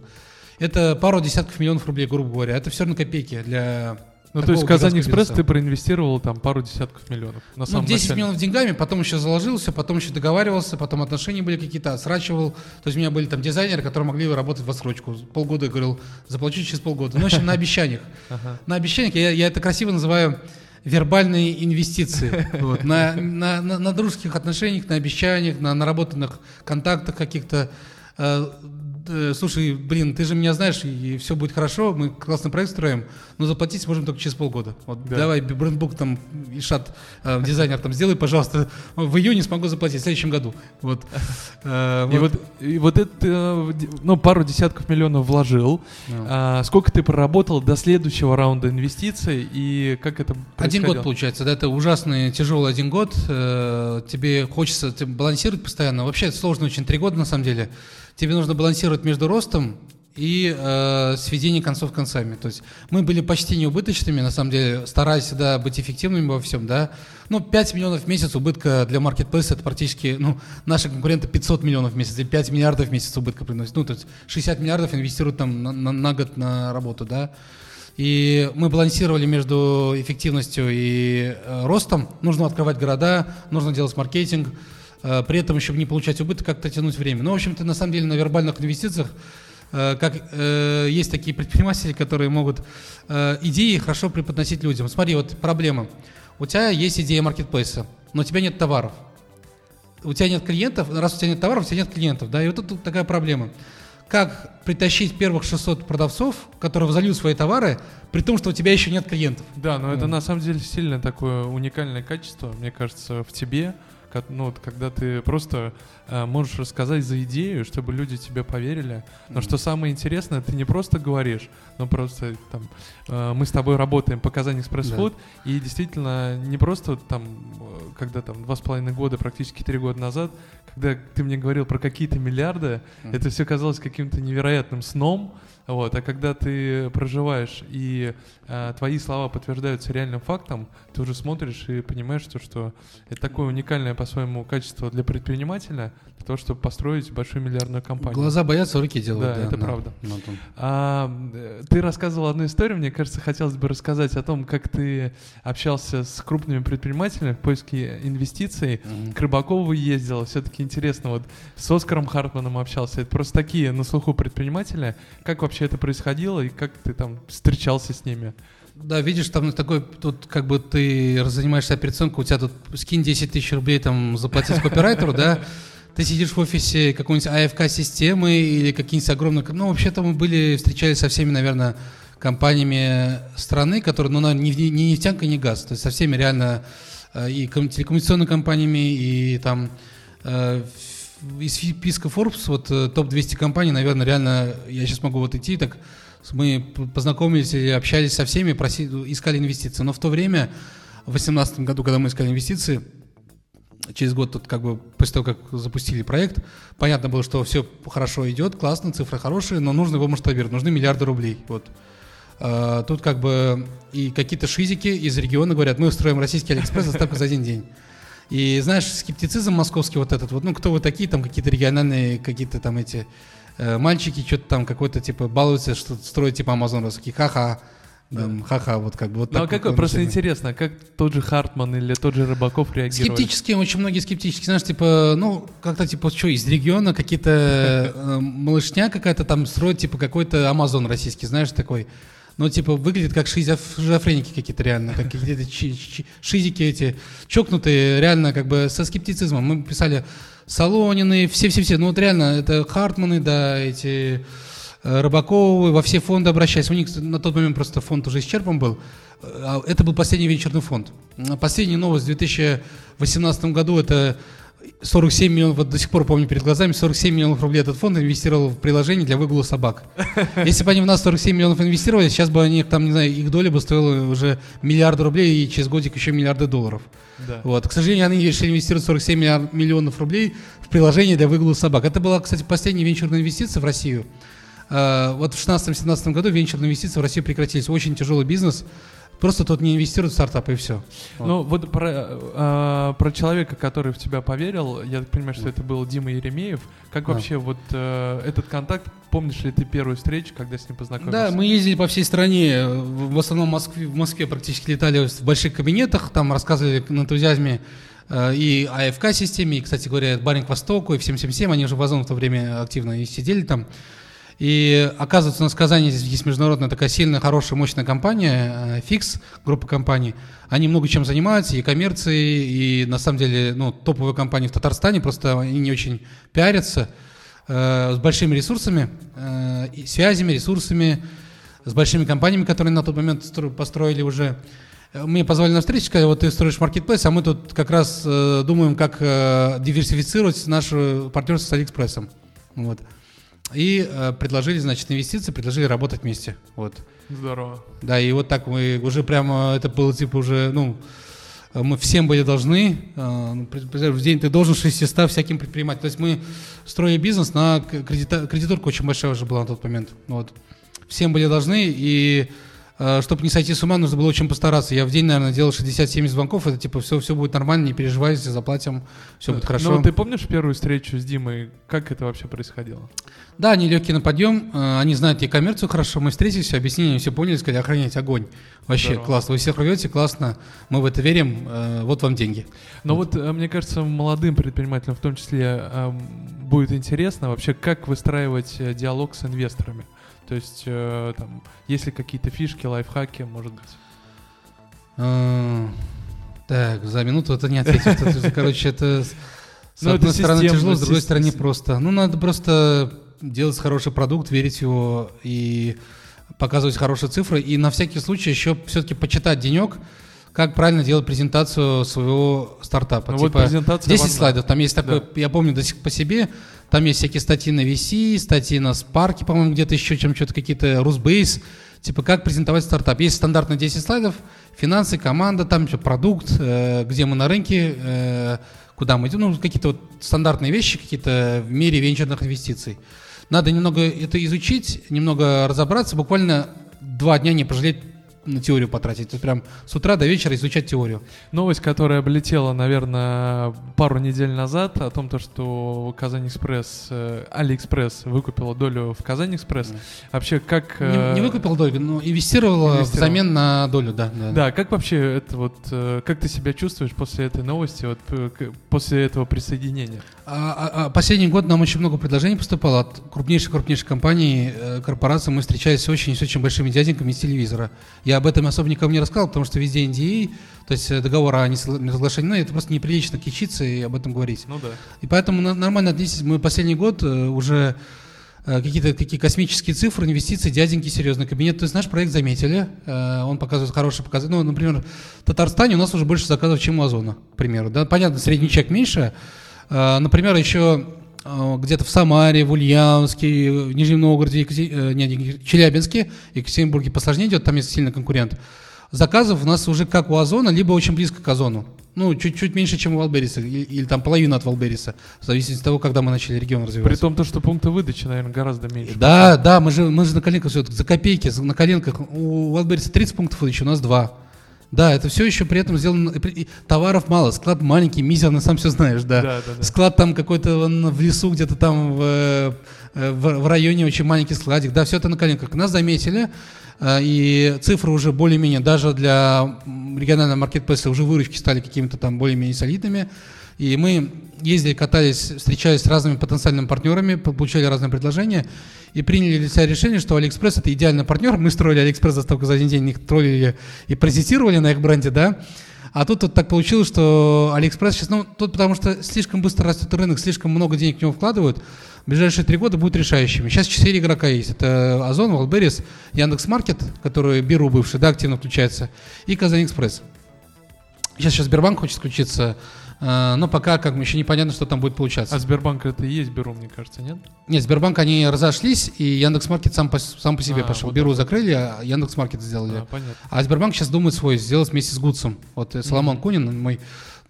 Это пару десятков миллионов рублей, грубо говоря. Это все равно копейки для Ну, то есть в Казань Экспресс ты проинвестировал там пару десятков миллионов. На Ну, самом 10 начале. миллионов деньгами, потом еще заложился, потом еще договаривался, потом отношения были какие-то, срачивал. То есть у меня были там дизайнеры, которые могли работать в отсрочку. Полгода я говорил, заплачу через полгода. Ну, в общем, на обещаниях. *laughs* На обещаниях, я, я это красиво называю вербальные инвестиции. *laughs* Вот, на, на, на, на дружеских отношениях, на обещаниях, на наработанных контактах каких-то. Э, э, слушай, блин, ты же меня знаешь, и все будет хорошо, мы классный проект строим, но заплатить сможем только через полгода. Вот Да. давай брендбук там, Ишат, э, дизайнер там, сделай, пожалуйста, в июне смогу заплатить, в следующем году. Вот. *laughs* Э, И вот, и вот это, э, ну, пару десятков миллионов вложил. Ну. А сколько ты проработал до следующего раунда инвестиций и как это Один год получается, да, это ужасный, тяжелый один год. Э, Тебе хочется балансировать постоянно. Вообще это сложно очень, три года на самом деле. Тебе нужно балансировать между ростом и э, сведением концов концами. То есть мы были почти неубыточными, на самом деле, стараясь всегда быть эффективными во всем, да. Ну, 5 миллионов в месяц убытка для маркетплейса, это практически, ну, наши конкуренты 500 миллионов в месяц, или 5 миллиардов в месяц убытка приносят. Ну, то есть 60 миллиардов инвестируют там на, на- на год на работу, да. И мы балансировали между эффективностью и э, ростом. Нужно открывать города, нужно делать маркетинг, при этом еще не получать убыток, как-то тянуть время. Ну, в общем-то, на самом деле на вербальных инвестициях э, как э, есть такие предприниматели, которые могут э, идеи хорошо преподносить людям. Смотри, вот проблема. У тебя есть идея маркетплейса, но у тебя нет товаров. У тебя нет клиентов, раз у тебя нет товаров, у тебя нет клиентов, да, и вот тут, такая проблема. Как притащить первых 600 продавцов, которые зальют свои товары, при том, что у тебя еще нет клиентов? Да, но это Ну. на самом деле сильное такое уникальное качество, мне кажется, в тебе, ну, вот, когда ты просто можешь рассказать за идею, чтобы люди тебе поверили. Но Мгм. что самое интересное, ты не просто говоришь, но просто там э, мы с тобой работаем по Казани Экспресс Да. Фуд, и действительно не просто там, э, когда там два с половиной года, практически три года назад, когда ты мне говорил про какие-то миллиарды, Мгм. это все казалось каким-то невероятным сном, вот, а когда ты проживаешь и э, твои слова подтверждаются реальным фактом, ты уже смотришь и понимаешь, что, что это такое уникальное по-своему качество для предпринимателя, для того, чтобы построить большую миллиардную компанию. Глаза боятся, руки делают. Да, это правда. Ну, там. А, ты рассказывал одну историю, мне кажется, хотелось бы рассказать о том, как ты общался с крупными предпринимателями в поиске инвестиций. Мгм. К Рыбакову ездил, все-таки интересно, вот с Оскаром Хартманом общался. Это просто такие на слуху предприниматели. Как вообще это происходило и как ты там встречался с ними? Да, видишь, там такой, тут как бы ты занимаешься операционкой, у тебя тут скинь 10 тысяч рублей там заплатить копирайтеру, да, *laughs* ты сидишь в офисе какой-нибудь АФК-системы или какие-нибудь огромные... Ну, вообще-то мы были, встречались со всеми, наверное, компаниями страны, которые, ну, наверное, не, не нефтянка, не газ, то есть со всеми реально э, и ком- телекоммуникационными компаниями, и там э, из списка Forbes, вот э, топ-200 компаний, наверное, реально, я сейчас могу вот идти, так мы познакомились или общались со всеми, проси- искали инвестиции. Но в то время, в 2018 году, когда мы искали инвестиции, через год тут как бы после того, как запустили проект, понятно было, что все хорошо идет, классно, цифры хорошие, но нужно его масштабировать, нужны миллиарды рублей. Вот. А, тут как бы и какие-то шизики из региона говорят, мы устроим российский Алиэкспресс доставка за один день. И знаешь, скептицизм московский вот этот, вот, ну кто вы такие, там какие-то региональные, какие-то там эти э, мальчики, что-то там какой-то типа балуются, что строят типа Амазон, такие ха-ха, там, ха-ха, вот как бы вот Ну а какой, просто интересно, как тот же Хартман или тот же Рыбаков реагировали? Скептически, очень многие скептически, знаешь, типа, ну, как-то, типа, что, из региона какие-то *laughs* э, малышня какая-то там строит, типа, какой-то Амазон российский, знаешь, такой. Ну, типа, выглядит как шизофреники какие-то реально, как какие-то шизики эти, чокнутые, реально, как бы, со скептицизмом. Мы писали Солонины, все-все-все, ну, вот реально, это Хартманы, да, эти э, Рыбаковы, во все фонды обращались. У них на тот момент просто фонд уже исчерпан был. Э, а Это был последний венчурный фонд. Последняя новость в 2018 году это 47 миллионов, вот до сих пор помню перед глазами, 47 миллионов рублей этот фонд инвестировал в приложение для выгула собак. *laughs* Если бы они в нас 47 миллионов инвестировали, сейчас бы они, там, не знаю, их доля бы стоила уже миллиарды рублей и через годик еще миллиарды долларов. Да. Вот. К сожалению, они решили инвестировать 47 миллиар- миллионов рублей в приложение для выгула собак. Это была, кстати, последняя венчурная инвестиция в Россию. А, Вот в 2016-2017 году венчурные инвестиции в Россию прекратились. Очень тяжелый бизнес. Просто тут не инвестируют в стартапы и все. Ну вот про, а, про человека, который в тебя поверил, я так понимаю, что это был Дима Еремеев. Как Да. вообще вот э, этот контакт, помнишь ли ты первую встречу, когда с ним познакомился? Да, мы ездили по всей стране, в основном в Москве, в Москве практически летали в больших кабинетах, там рассказывали на энтузиазме э, и АФК-системе, и, кстати говоря, Баринг Востоку, и всем всем всем, они уже в Озон в то время активно и сидели там. И оказывается, у нас в Казани здесь есть международная такая сильная, хорошая, мощная компания, э, Fix, группа компаний. Они много чем занимаются, и коммерцией, и на самом деле ну, топовые компании в Татарстане, просто они не очень пиарятся, э, с большими ресурсами, э, связями, ресурсами, с большими компаниями, которые на тот момент стро- построили уже. Э, Мне позвали на встречу, сказали, вот ты строишь маркетплейс, а мы тут как раз э, думаем, как э, диверсифицировать наше партнерство с Алиэкспрессом. Вот. И э, предложили, значит, инвестиции, предложили работать вместе. Вот. Здорово. Да, и вот так мы уже прямо, это было типа уже, ну, э, мы всем были должны, э, ну, в день ты должен 600 всяким предпринимателям. То есть мы строили бизнес на кредита, кредиторка очень большая уже была на тот момент. Вот. Всем были должны, и чтобы не сойти с ума, нужно было очень постараться. Я в день, наверное, делал 60-70 звонков, это типа все, все будет нормально, не переживайте, заплатим, все будет хорошо. Ну, ты помнишь первую встречу с Димой? Как это вообще происходило? Да, они легкие на подъем, э, они знают и коммерцию хорошо, мы встретились, объяснили, они все поняли, сказали, охранять огонь. Вообще Здорово. классно, вы всех рвете, классно, мы в это верим, э, вот вам деньги. Но вот, э, мне кажется, молодым предпринимателям в том числе будет интересно вообще, как выстраивать э, диалог с инвесторами. То есть, э, там, есть ли какие-то фишки, лайфхаки, может быть? Э, Так, за минуту это не ответить. Короче, это с *laughs* Ну, одной стороны тяжело, с другой стороны просто. Ну, надо просто делать хороший продукт, верить в его и показывать хорошие цифры. И на всякий случай еще все-таки почитать денек, как правильно делать презентацию своего стартапа. Ну, вот Типа, презентация 10 важна. слайдов. Там есть такой, я помню до сих по себе, там есть всякие статьи на VC, статьи на Spark, по-моему, где-то еще чем что-то какие-то Rusbase. Типа, как презентовать стартап. Есть стандартно 10 слайдов, финансы, команда, там что, продукт, э, где мы на рынке, э, куда мы идем, ну, какие-то вот стандартные вещи, какие-то в мире венчурных инвестиций. Надо немного это изучить, немного разобраться, буквально два дня не пожалеть на теорию потратить. То есть прям с утра до вечера изучать теорию. Новость, которая облетела, наверное, пару недель назад, о том, то, что KazanExpress, э, Алиэкспресс выкупила долю в KazanExpress. Вообще, как... э, Не, не выкупил долю, но инвестировала инвестировала. взамен на долю, да. да. Да, как вообще это вот, э, как ты себя чувствуешь после этой новости, вот э, после этого присоединения? А, а- а последний год нам очень много предложений поступало от крупнейших-крупнейших компаний, э, корпораций. Мы встречались с очень, с очень большими дяденьками из телевизора. Я об этом особо никому не рассказал, потому что везде NDA, то есть э, договор о несогла- несоглашении, ну, это просто неприлично кичиться и об этом говорить. Ну да. И поэтому нормально отнеслись. Мы последний год э, уже э, какие-то такие космические цифры, инвестиции, дяденьки, серьезный кабинет. То есть наш проект заметили, он показывает хорошие показатели. Ну, например, в Татарстане у нас уже больше заказов, чем у Озона, к примеру. Да? Понятно, средний чек меньше. Например, еще где-то в Самаре, в Ульяновске, в Нижнем Новгороде, Екатери- э, не, не, Челябинске, Екатеринбурге посложнее идет, там есть сильный конкурент. Заказов у нас уже как у Озона, либо очень близко к Озону. Ну, чуть-чуть меньше, чем у Валбериса, или, или там половину от Валбериса, в зависимости от того, когда мы начали регион развивать. При том, то, что пункты выдачи, наверное, гораздо меньше. Да, да, мы же, мы же на коленках все, за копейки, за- на коленках. У Валбериса 30 пунктов выдачи, у нас 2. Да, это все еще при этом сделано, товаров мало, склад маленький, мизерный, сам все знаешь, да. Да, да, да. Склад там какой-то в лесу, где-то там в, э, в, в районе очень маленький складик. Да, все это на коленках. Нас заметили, э, и цифры уже более-менее, даже для регионального маркетплейса уже выручки стали какими-то там более-менее солидными. И мы ездили, катались, встречались с разными потенциальными партнерами, по- получали разные предложения и приняли для себя решение, что Алиэкспресс это идеальный партнер. Мы строили Алиэкспресс доставку за один день, их троллили и презентировали на их бренде, да. А тут вот так получилось, что Алиэкспресс сейчас, ну, тут потому что слишком быстро растет рынок, слишком много денег в него вкладывают, в ближайшие три года будут решающими. Сейчас четыре игрока есть. Это Озон, Wildberries, Яндекс.Маркет, который Беру бывший, да, активно включается, и Казань Экспресс. Сейчас сейчас Сбербанк хочет включиться, но пока как еще непонятно, что там будет получаться. А Сбербанк это и есть Беру, мне кажется, нет? Нет, Сбербанк, они разошлись, и Яндекс.Маркет сам по, сам по себе А, пошел. вот Беру так. закрыли, а Яндекс.Маркет сделали. А, понятно. А Сбербанк сейчас думает свой сделать вместе с Гудсом. Вот э, Соломон Кунин, мой,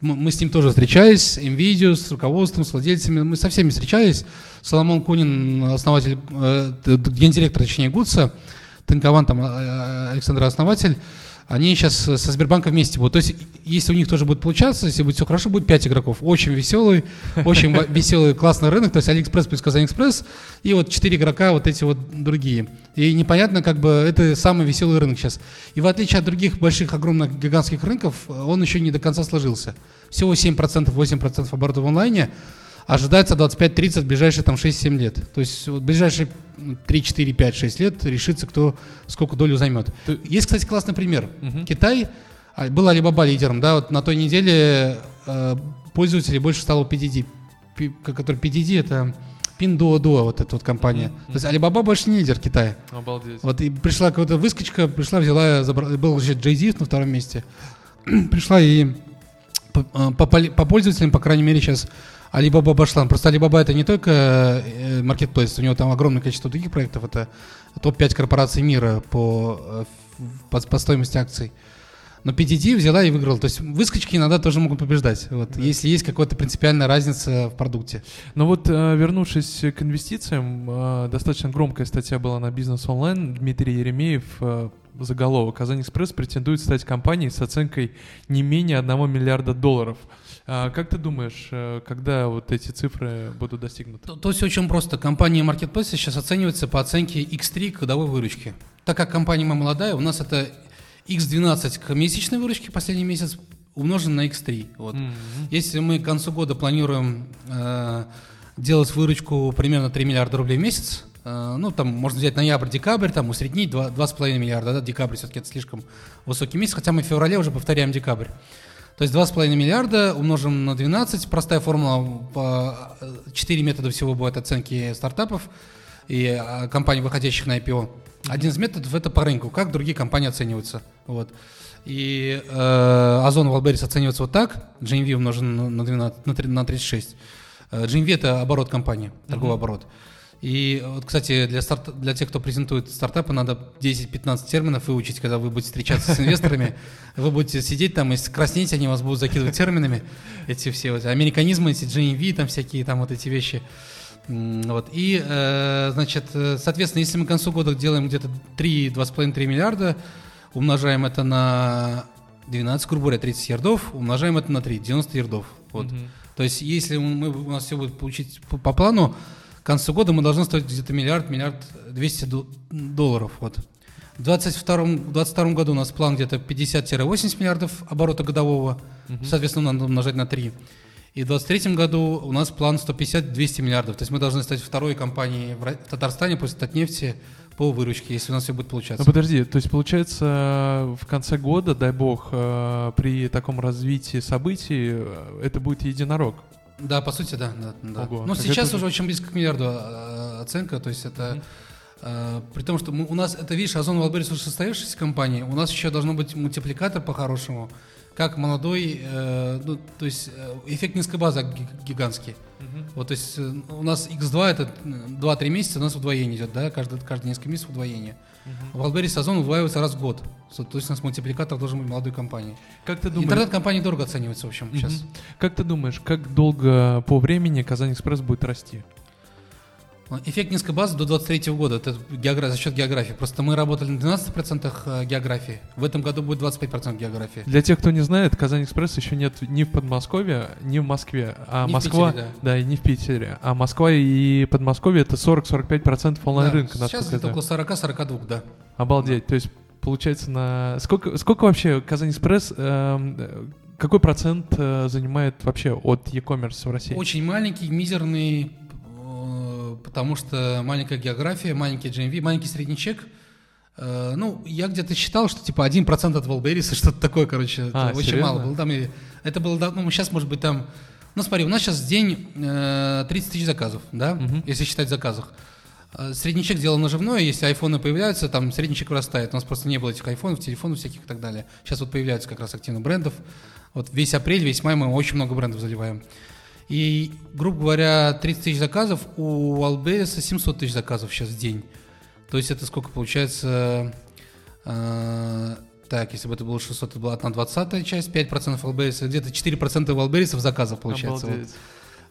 мы, с ним тоже встречались, NVIDIA, с руководством, с владельцами, мы со всеми встречались. Соломон Кунин, основатель, э, гендиректор, точнее, Гудса, Тынкован, там, э, Александр основатель, они сейчас со Сбербанком вместе будут. То есть, если у них тоже будет получаться, если будет все хорошо, будет 5 игроков. Очень веселый, очень веселый, классный рынок. То есть, Алиэкспресс плюс KazanExpress, и вот 4 игрока, вот эти вот другие. И непонятно, как бы, это самый веселый рынок сейчас. И в отличие от других больших, огромных, гигантских рынков, он еще не до конца сложился. Всего 7%, 8% оборотов в онлайне, ожидается 25-30 в ближайшие там 6-7 лет. То есть в ближайшие м, 3, 4, 5, 6 лет решится, кто сколько долю займет. Есть, кстати, классный пример. Мгм. Китай, а, был Alibaba лидером, да, вот на той неделе э, пользователей больше стало PDD, ка- который PDD это Pinduoduo, вот эта вот компания. Мгм, То есть Alibaba больше не лидер Китая. Обалдеть. Вот и пришла какая-то выскочка, пришла, взяла, забра- был еще JD на втором месте. *clears throat* пришла и по, э, по по пользователям, по крайней мере, сейчас Alibaba обошла. Просто Alibaba это не только э, marketplace, у него там огромное количество других проектов. Это топ-5 корпораций мира по, э, по, по стоимости акций. Но PDD взяла и выиграла. То есть выскочки иногда тоже могут побеждать. Вот, Если есть какая-то принципиальная разница в продукте. Но вот э, вернувшись к инвестициям, достаточно громкая статья была на Бизнес Онлайн. Дмитрий Еремеев, заголовок. Казань Экспресс претендует стать компанией с оценкой не менее 1 миллиарда долларов. А Как ты думаешь, э, когда вот эти цифры будут достигнуты? То, то есть очень просто. Компания Marketplace сейчас оценивается по оценке X3 к годовой выручке. Так как компания мы молодая, у нас это X12 к месячной выручке последний месяц умножен на X3. Вот. Мгм. Если мы к концу года планируем э, делать выручку примерно 3 миллиарда рублей в месяц, ну, там можно взять ноябрь-декабрь, там усреднить 2, 2,5 миллиарда, да, декабрь все-таки это слишком высокий месяц, хотя мы в феврале уже повторяем декабрь. То есть 2,5 миллиарда умножим на 12, простая формула, по, э, 4 метода всего будет оценки стартапов и э, компаний, выходящих на IPO. Один из методов это по рынку, как другие компании оцениваются. Вот. И э, Озон Wildberries оценивается вот так, GMV умножен на, на, 12, на, три- на 36. Э, GMV это оборот компании, торговый оборот. И вот, кстати, для, старт, для тех, кто презентует стартапы, надо 10-15 терминов выучить, когда вы будете встречаться с инвесторами. Вы будете сидеть там и краснеть, они вас будут закидывать терминами. Эти все вот американизмы, эти GMV, там всякие там вот эти вещи. Вот. И, э, значит, э, соответственно, если мы к концу года делаем где-то 3, 2,5-3 миллиарда, умножаем это на 12, грубо говоря, 30 ярдов, умножаем это на 3, 90 ярдов. Вот. Мгм. То есть, если мы, у нас все будет получить по, по плану, к концу года мы должны стоить где-то миллиард, миллиард 200 до- долларов. Вот. В 2022 году у нас план где-то 50-80 миллиардов оборота годового, Мгм. соответственно, надо умножать на 3. И в 2023 году у нас план 150-200 миллиардов. То есть мы должны стать второй компанией в Татарстане после Татнефти по выручке, если у нас все будет Ну получаться. подожди, то есть получается в конце года, дай бог, э, при таком развитии событий э, это будет единорог. Да, по сути, да. да, да. Ого, так сейчас это- уже очень близко к миллиарду а, оценка, то есть это... Мгм. э, при том, что мы- у нас, это, видишь, Озон Wildberries уже состоявшаяся компания, у нас еще должно быть мультипликатор по-хорошему, как молодой, э, ну, то есть э, эффект низкой базы ги- гигантский. Вот, то есть э, у нас X2 это 2-3 месяца, у нас удвоение идет, да, каждый, каждые несколько месяцев удвоение. В Wildberries Озон удваивается раз в год. То есть у нас мультипликатор должен быть молодой компании. Как ты думаешь? Интернет-компании дорого оцениваются, в общем, Мгм. сейчас. Как ты думаешь, как долго по времени Казань Экспресс будет расти? Эффект низкой базы до 23 года, это геогра- за счет географии. Просто мы работали на 12% э, географии, в этом году будет 25% географии. Для тех, кто не знает, Казань Экспресс еще нет ни в Подмосковье, ни в Москве, а в Москва, Питере, да. и не в Питере, а Москва и Подмосковье это 40-45% онлайн-рынка, Да, сейчас знаю. около 40-42, да. Обалдеть, то есть получается на сколько сколько вообще Казань Экспресс эм, э, какой процент э, занимает вообще от e-commerce в России? Очень маленький, мизерный, потому что маленькая география, маленький GMV, маленький средний чек. Э, Ну, я где-то считал, что типа 1% от Wildberries, что-то такое, короче, это А, очень серьезно? мало было. Там, это было, ну, сейчас, может быть, там... Ну, смотри, у нас сейчас день э, 30 тысяч заказов, да, Мгм. если считать заказах. Э, Средний чек дело наживное, если айфоны появляются, там средний чек вырастает. У нас просто не было этих айфонов, телефонов всяких и так далее. Сейчас вот появляются как раз активно брендов. Вот весь апрель, весь май мы очень много брендов заливаем. И, грубо говоря, 30 тысяч заказов, у Wildberries 700 тысяч заказов сейчас в день. То есть это сколько получается? э, так, если бы это было 600, это была одна двадцатая часть, 5% Wildberries, где-то 4% Wildberries заказов получается. Вот.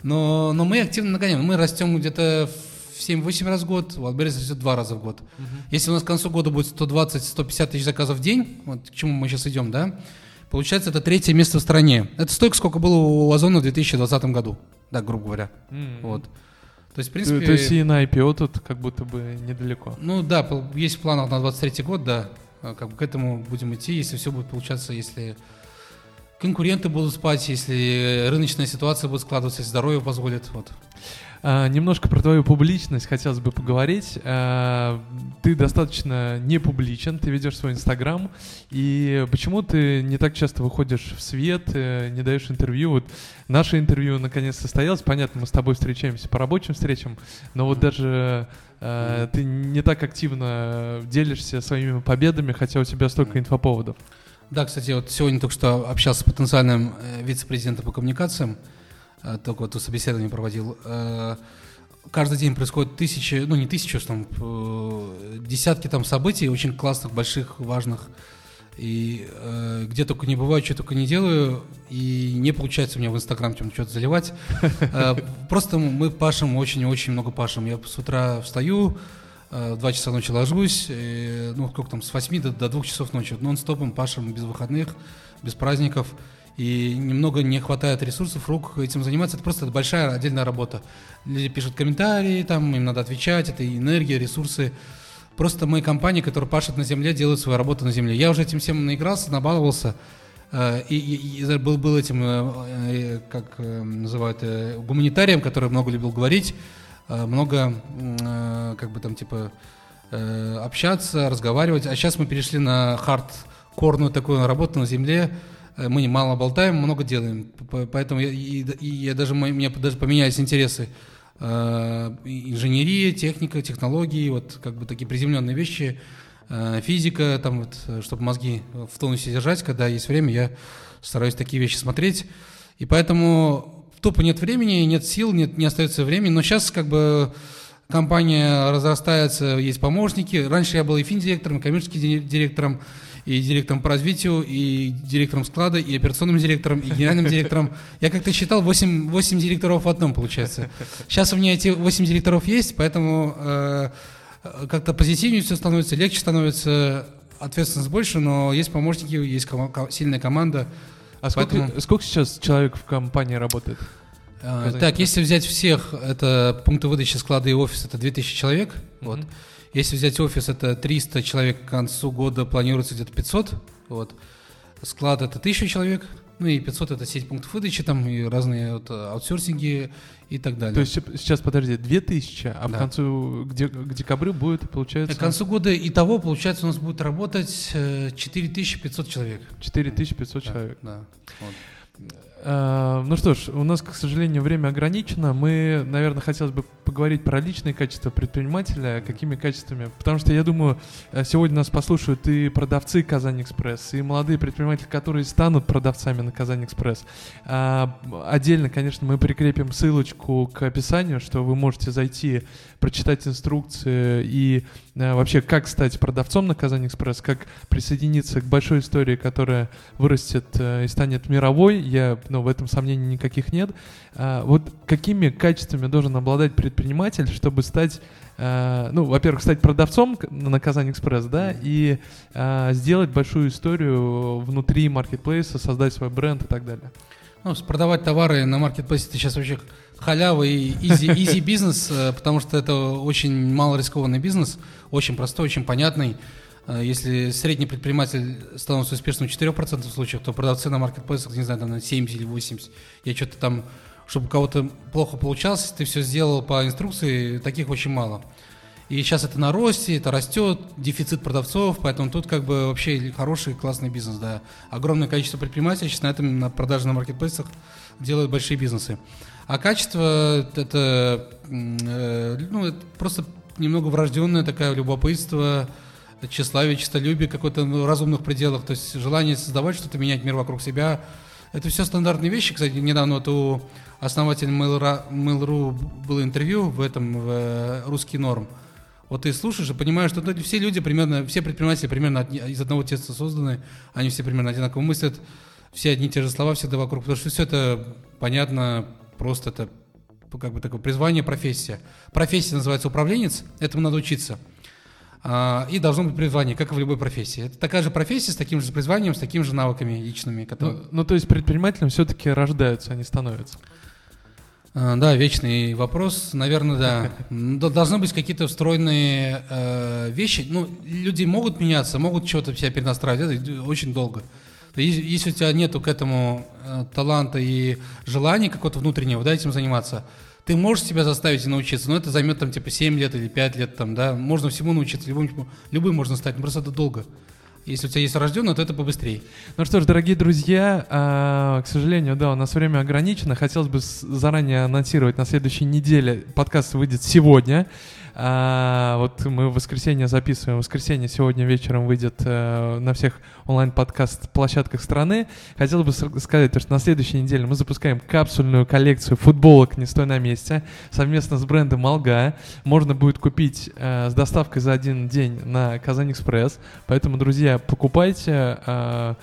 Но, но мы активно нагоняем. Мы растем где-то в 7-8 раз в год, Wildberries растет 2 раза в год. Мгм. Если у нас к концу года будет 120-150 тысяч заказов в день, вот к чему мы сейчас идем, да, получается это третье место в стране. Это столько, сколько было у Озона в 2020 году, да, грубо говоря. М. Вот. То есть, в принципе... То есть и на IPO тут как будто бы недалеко. Ну да, есть в планах на 23 год, да. А, Как бы к этому будем идти, если все будет получаться, если конкуренты будут спать, если рыночная ситуация будет складываться, если здоровье позволит. Вот. А, немножко про твою публичность хотелось бы поговорить. А, ты достаточно не публичен, ты ведешь свой инстаграм, и почему ты не так часто выходишь в свет, э, не даешь интервью? Вот наше интервью наконец состоялось, понятно, мы с тобой встречаемся по рабочим встречам, но вот даже э, ты не так активно делишься своими победами, хотя у тебя столько инфоповодов. Да, кстати, вот сегодня только что общался с потенциальным э, вице-президентом по коммуникациям, только вот собеседование проводил. Э, Каждый день происходит тысячи, ну не тысячи, что там, э, десятки там событий, очень классных, больших, важных. И э, где только не бываю, что только не делаю, и не получается у меня в Инстаграм чем что-то заливать. *laughs* Э, Просто мы пашем, очень-очень много пашем. Я с утра встаю, э, в 2 часа ночи ложусь, э, ну, сколько там, с 8 до, до 2 часов ночи, нон-стопом пашем без выходных, без праздников, и немного не хватает ресурсов, рук этим заниматься, это просто большая отдельная работа. Люди пишут комментарии, там им надо отвечать, это энергия, ресурсы. Просто мы компания, которая пашет на земле, делает свою работу на земле. Я уже этим всем наигрался, набаловался, э, и, и- и был, был этим, э, э, как называют, гуманитарием, который много любил говорить, много, как бы там, типа, общаться, разговаривать. А сейчас мы перешли на хардкорную такую работу на земле. Э, Мы мало болтаем, много делаем. Поэтому я, и, и я даже, у меня даже поменялись интересы. Э, Инженерия, техника, технологии, вот как бы такие приземленные вещи. Э, Физика, там вот, чтобы мозги в тонусе держать, когда есть время, я стараюсь такие вещи смотреть. И поэтому тупо нет времени, нет сил, нет, не остается времени. Но сейчас как бы компания разрастается, есть помощники. Раньше я был и финдиректором, и коммерческим ди- директором, и директором по развитию, и директором склада, и операционным директором, и генеральным директором. Я как-то считал 8, 8 директоров в одном, получается. Сейчас у меня эти 8 директоров есть, поэтому э, как-то позитивнее все становится, легче становится, ответственность больше, но есть помощники, есть кома- ко- сильная команда. А сколько, Поэтому- сколько сейчас человек в компании работает? Э, Казань Так, если взять всех, это пункты выдачи склада и офис, это 2000 человек. Вот. Если взять офис, это 300 человек, к концу года планируется где-то 500. Вот. Склад это 1000 человек, ну и 500 это сеть пунктов выдачи, там и разные вот, аутсорсинги и так далее. То есть сейчас, подожди, 2000, а к Да. концу, к, де- к декабрю будет, получается, к концу года и того, получается, у нас будет работать э, 4500 человек. 4500 Да, человек. Да. Вот. А, ну что ж, у нас, к сожалению, время ограничено. Мы, наверное, хотелось бы поговорить про личные качества предпринимателя, какими качествами, потому что я думаю, э, сегодня нас послушают и продавцы Казань Экспресс, и молодые предприниматели, которые станут продавцами на Казань Экспресс. А, отдельно, конечно, мы прикрепим ссылочку к описанию, что вы можете зайти, прочитать инструкции и а, вообще как стать продавцом на Казань Экспресс, как присоединиться к большой истории, которая вырастет и станет мировой. Я, ну, в этом сомнений никаких нет. А, вот какими качествами должен обладать предприниматель, чтобы стать, а, ну, во-первых, стать продавцом на Казань Экспресс, да, и а, сделать большую историю внутри маркетплейса, создать свой бренд и так далее? Ну, продавать товары на маркетплейсе это сейчас вообще халява и easy, easy бизнес, э, потому что это очень мало рискованный бизнес, очень простой, очень понятный. Э, если средний предприниматель становится успешным в 4% случаев, то продавцы на маркетплейсах, не знаю, там на 70 или 80. Я что-то там чтобы у кого-то плохо получалось, ты все сделал по инструкции, таких очень мало. И сейчас это на росте, это растет, дефицит продавцов, поэтому тут как бы вообще хороший, классный бизнес, да. Огромное количество предпринимателей сейчас на этом, на продаже на маркетплейсах делают большие бизнесы. А качество это, э, ну, это просто немного врожденное такое любопытство, тщеславие, честолюбие какое-то ну, разумных пределах, то есть желание создавать что-то, менять мир вокруг себя. Это все стандартные вещи. Кстати, недавно вот у основатель Mail.ru было интервью в этом, в э, «Русский норм». Вот ты слушаешь и понимаешь, что все люди примерно, все предприниматели примерно из одного теста созданы, они все примерно одинаково мыслят, все одни и те же слова всегда вокруг, потому что все это понятно, просто это как бы такое призвание, профессия. Профессия называется управленец, этому надо учиться. А, и должно быть призвание, как и в любой профессии. Это такая же профессия с таким же призванием, с такими же навыками личными. Которые... Ну, ну, то есть предпринимателем все-таки рождаются, они становятся. А, да, вечный вопрос, наверное, да. *laughs* Должны быть какие-то встроенные э, вещи. Ну, люди могут меняться, могут что-то себя перенастраивать, это очень долго. Если у тебя нету к этому э, таланта и желания какого-то внутреннего, да, этим заниматься, ты можешь себя заставить и научиться, но это займет там типа 7 лет или 5 лет, там, да, можно всему научиться, любым, любым можно стать, но просто это долго. Если у тебя есть рожденный, то это побыстрее. Ну что ж, дорогие друзья, э, к сожалению, да, у нас время ограничено. Хотелось бы заранее анонсировать, на следующей неделе подкаст выйдет сегодня. А, вот мы в воскресенье записываем. В воскресенье сегодня вечером выйдет э, на всех онлайн-подкаст-площадках страны. Хотел бы сказать, что на следующей неделе мы запускаем капсульную коллекцию футболок «Не стой на месте» совместно с брендом «Алга». Можно будет купить э, с доставкой за один день на Казань Экспресс. Поэтому, друзья, покупайте. Э,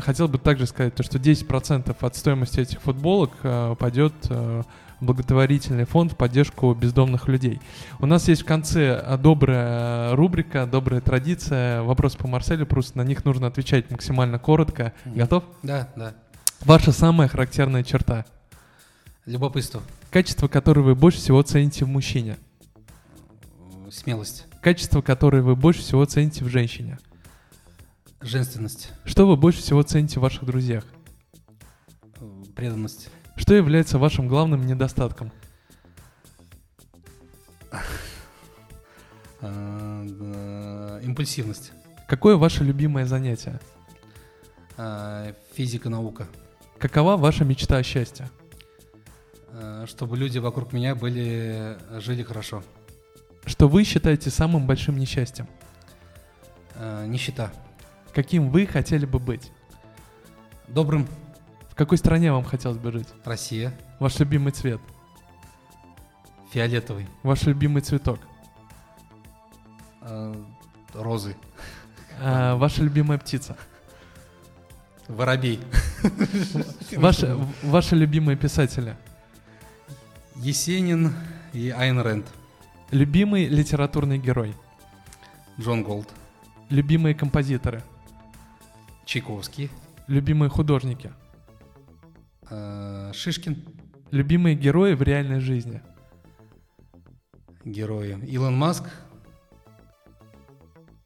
хотел бы также сказать, то, что 10% от стоимости этих футболок э, пойдет э, благотворительный фонд в поддержку бездомных людей. У нас есть в конце э, добрая рубрика, добрая традиция. Вопрос по Марселю, просто на них нужно отвечать максимально коротко. Готов? Да, да. Ваша самая характерная черта? Любопытство. Качество, которое вы больше всего цените в мужчине? Смелость. Качество, которое вы больше всего цените в женщине? Женственность. Что вы больше всего цените в ваших друзьях? Преданность. Что является вашим главным недостатком? *laughs* А, импульсивность. Какое ваше любимое занятие? А, физика, наука. Какова ваша мечта о счастье? А, чтобы люди вокруг меня были, жили хорошо. Что вы считаете самым большим несчастьем? Нищета. Каким вы хотели бы быть? Добрым. В какой стране вам хотелось бы жить? Россия. Ваш любимый цвет? Фиолетовый. Ваш любимый цветок? Э, розы. А, ваша любимая птица? Воробей. Ваши, ваши любимые писатели? Есенин и Айн Рэнд. Любимый литературный герой? Джон Голд. Любимые композиторы? Чайковский. Любимые художники? Э, Шишкин. Любимые герои в реальной жизни? Герои. Илон Маск.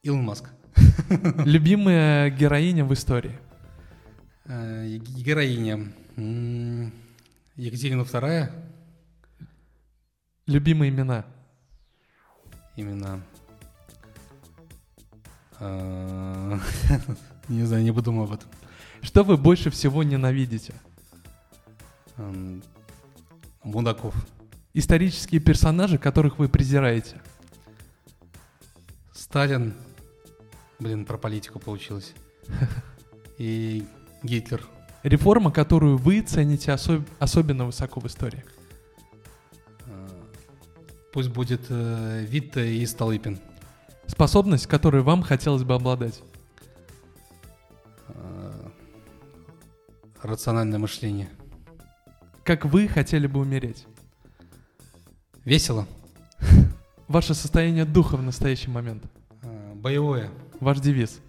Илон Маск. *laughs* Любимая героиня в истории? Э, героиня. Екатерина Вторая. Любимые имена? Имена. *laughs* Не знаю, не подумал об этом. Что вы больше всего ненавидите? Эм, Мудаков. исторические персонажи, которых вы презираете. Сталин, блин, про политику получилось. *laughs* И Гитлер. Реформа, которую вы цените особ- особенно высоко в истории. Э, Пусть будет э, Витте и Столыпин. Способность, которой вам хотелось бы обладать. Рациональное мышление. Как вы хотели бы умереть. Весело. Ваше состояние духа в настоящий момент. Э, Боевое. Ваш девиз.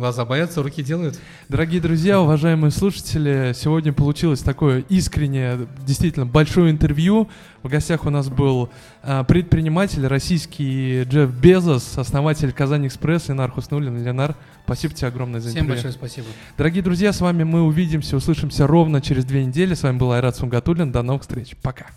Глаза боятся, руки делают. Дорогие друзья, уважаемые слушатели, сегодня получилось такое искреннее, действительно большое интервью. В гостях у нас был а, предприниматель российский Джефф Безос, основатель Казань Экспресс, Ленар Хуснулин. Ленар, спасибо тебе огромное за Всем интервью. большое спасибо. Дорогие друзья, с вами мы увидимся, услышимся ровно через две недели. С вами был Айрат Сунгатуллин. До новых встреч. Пока.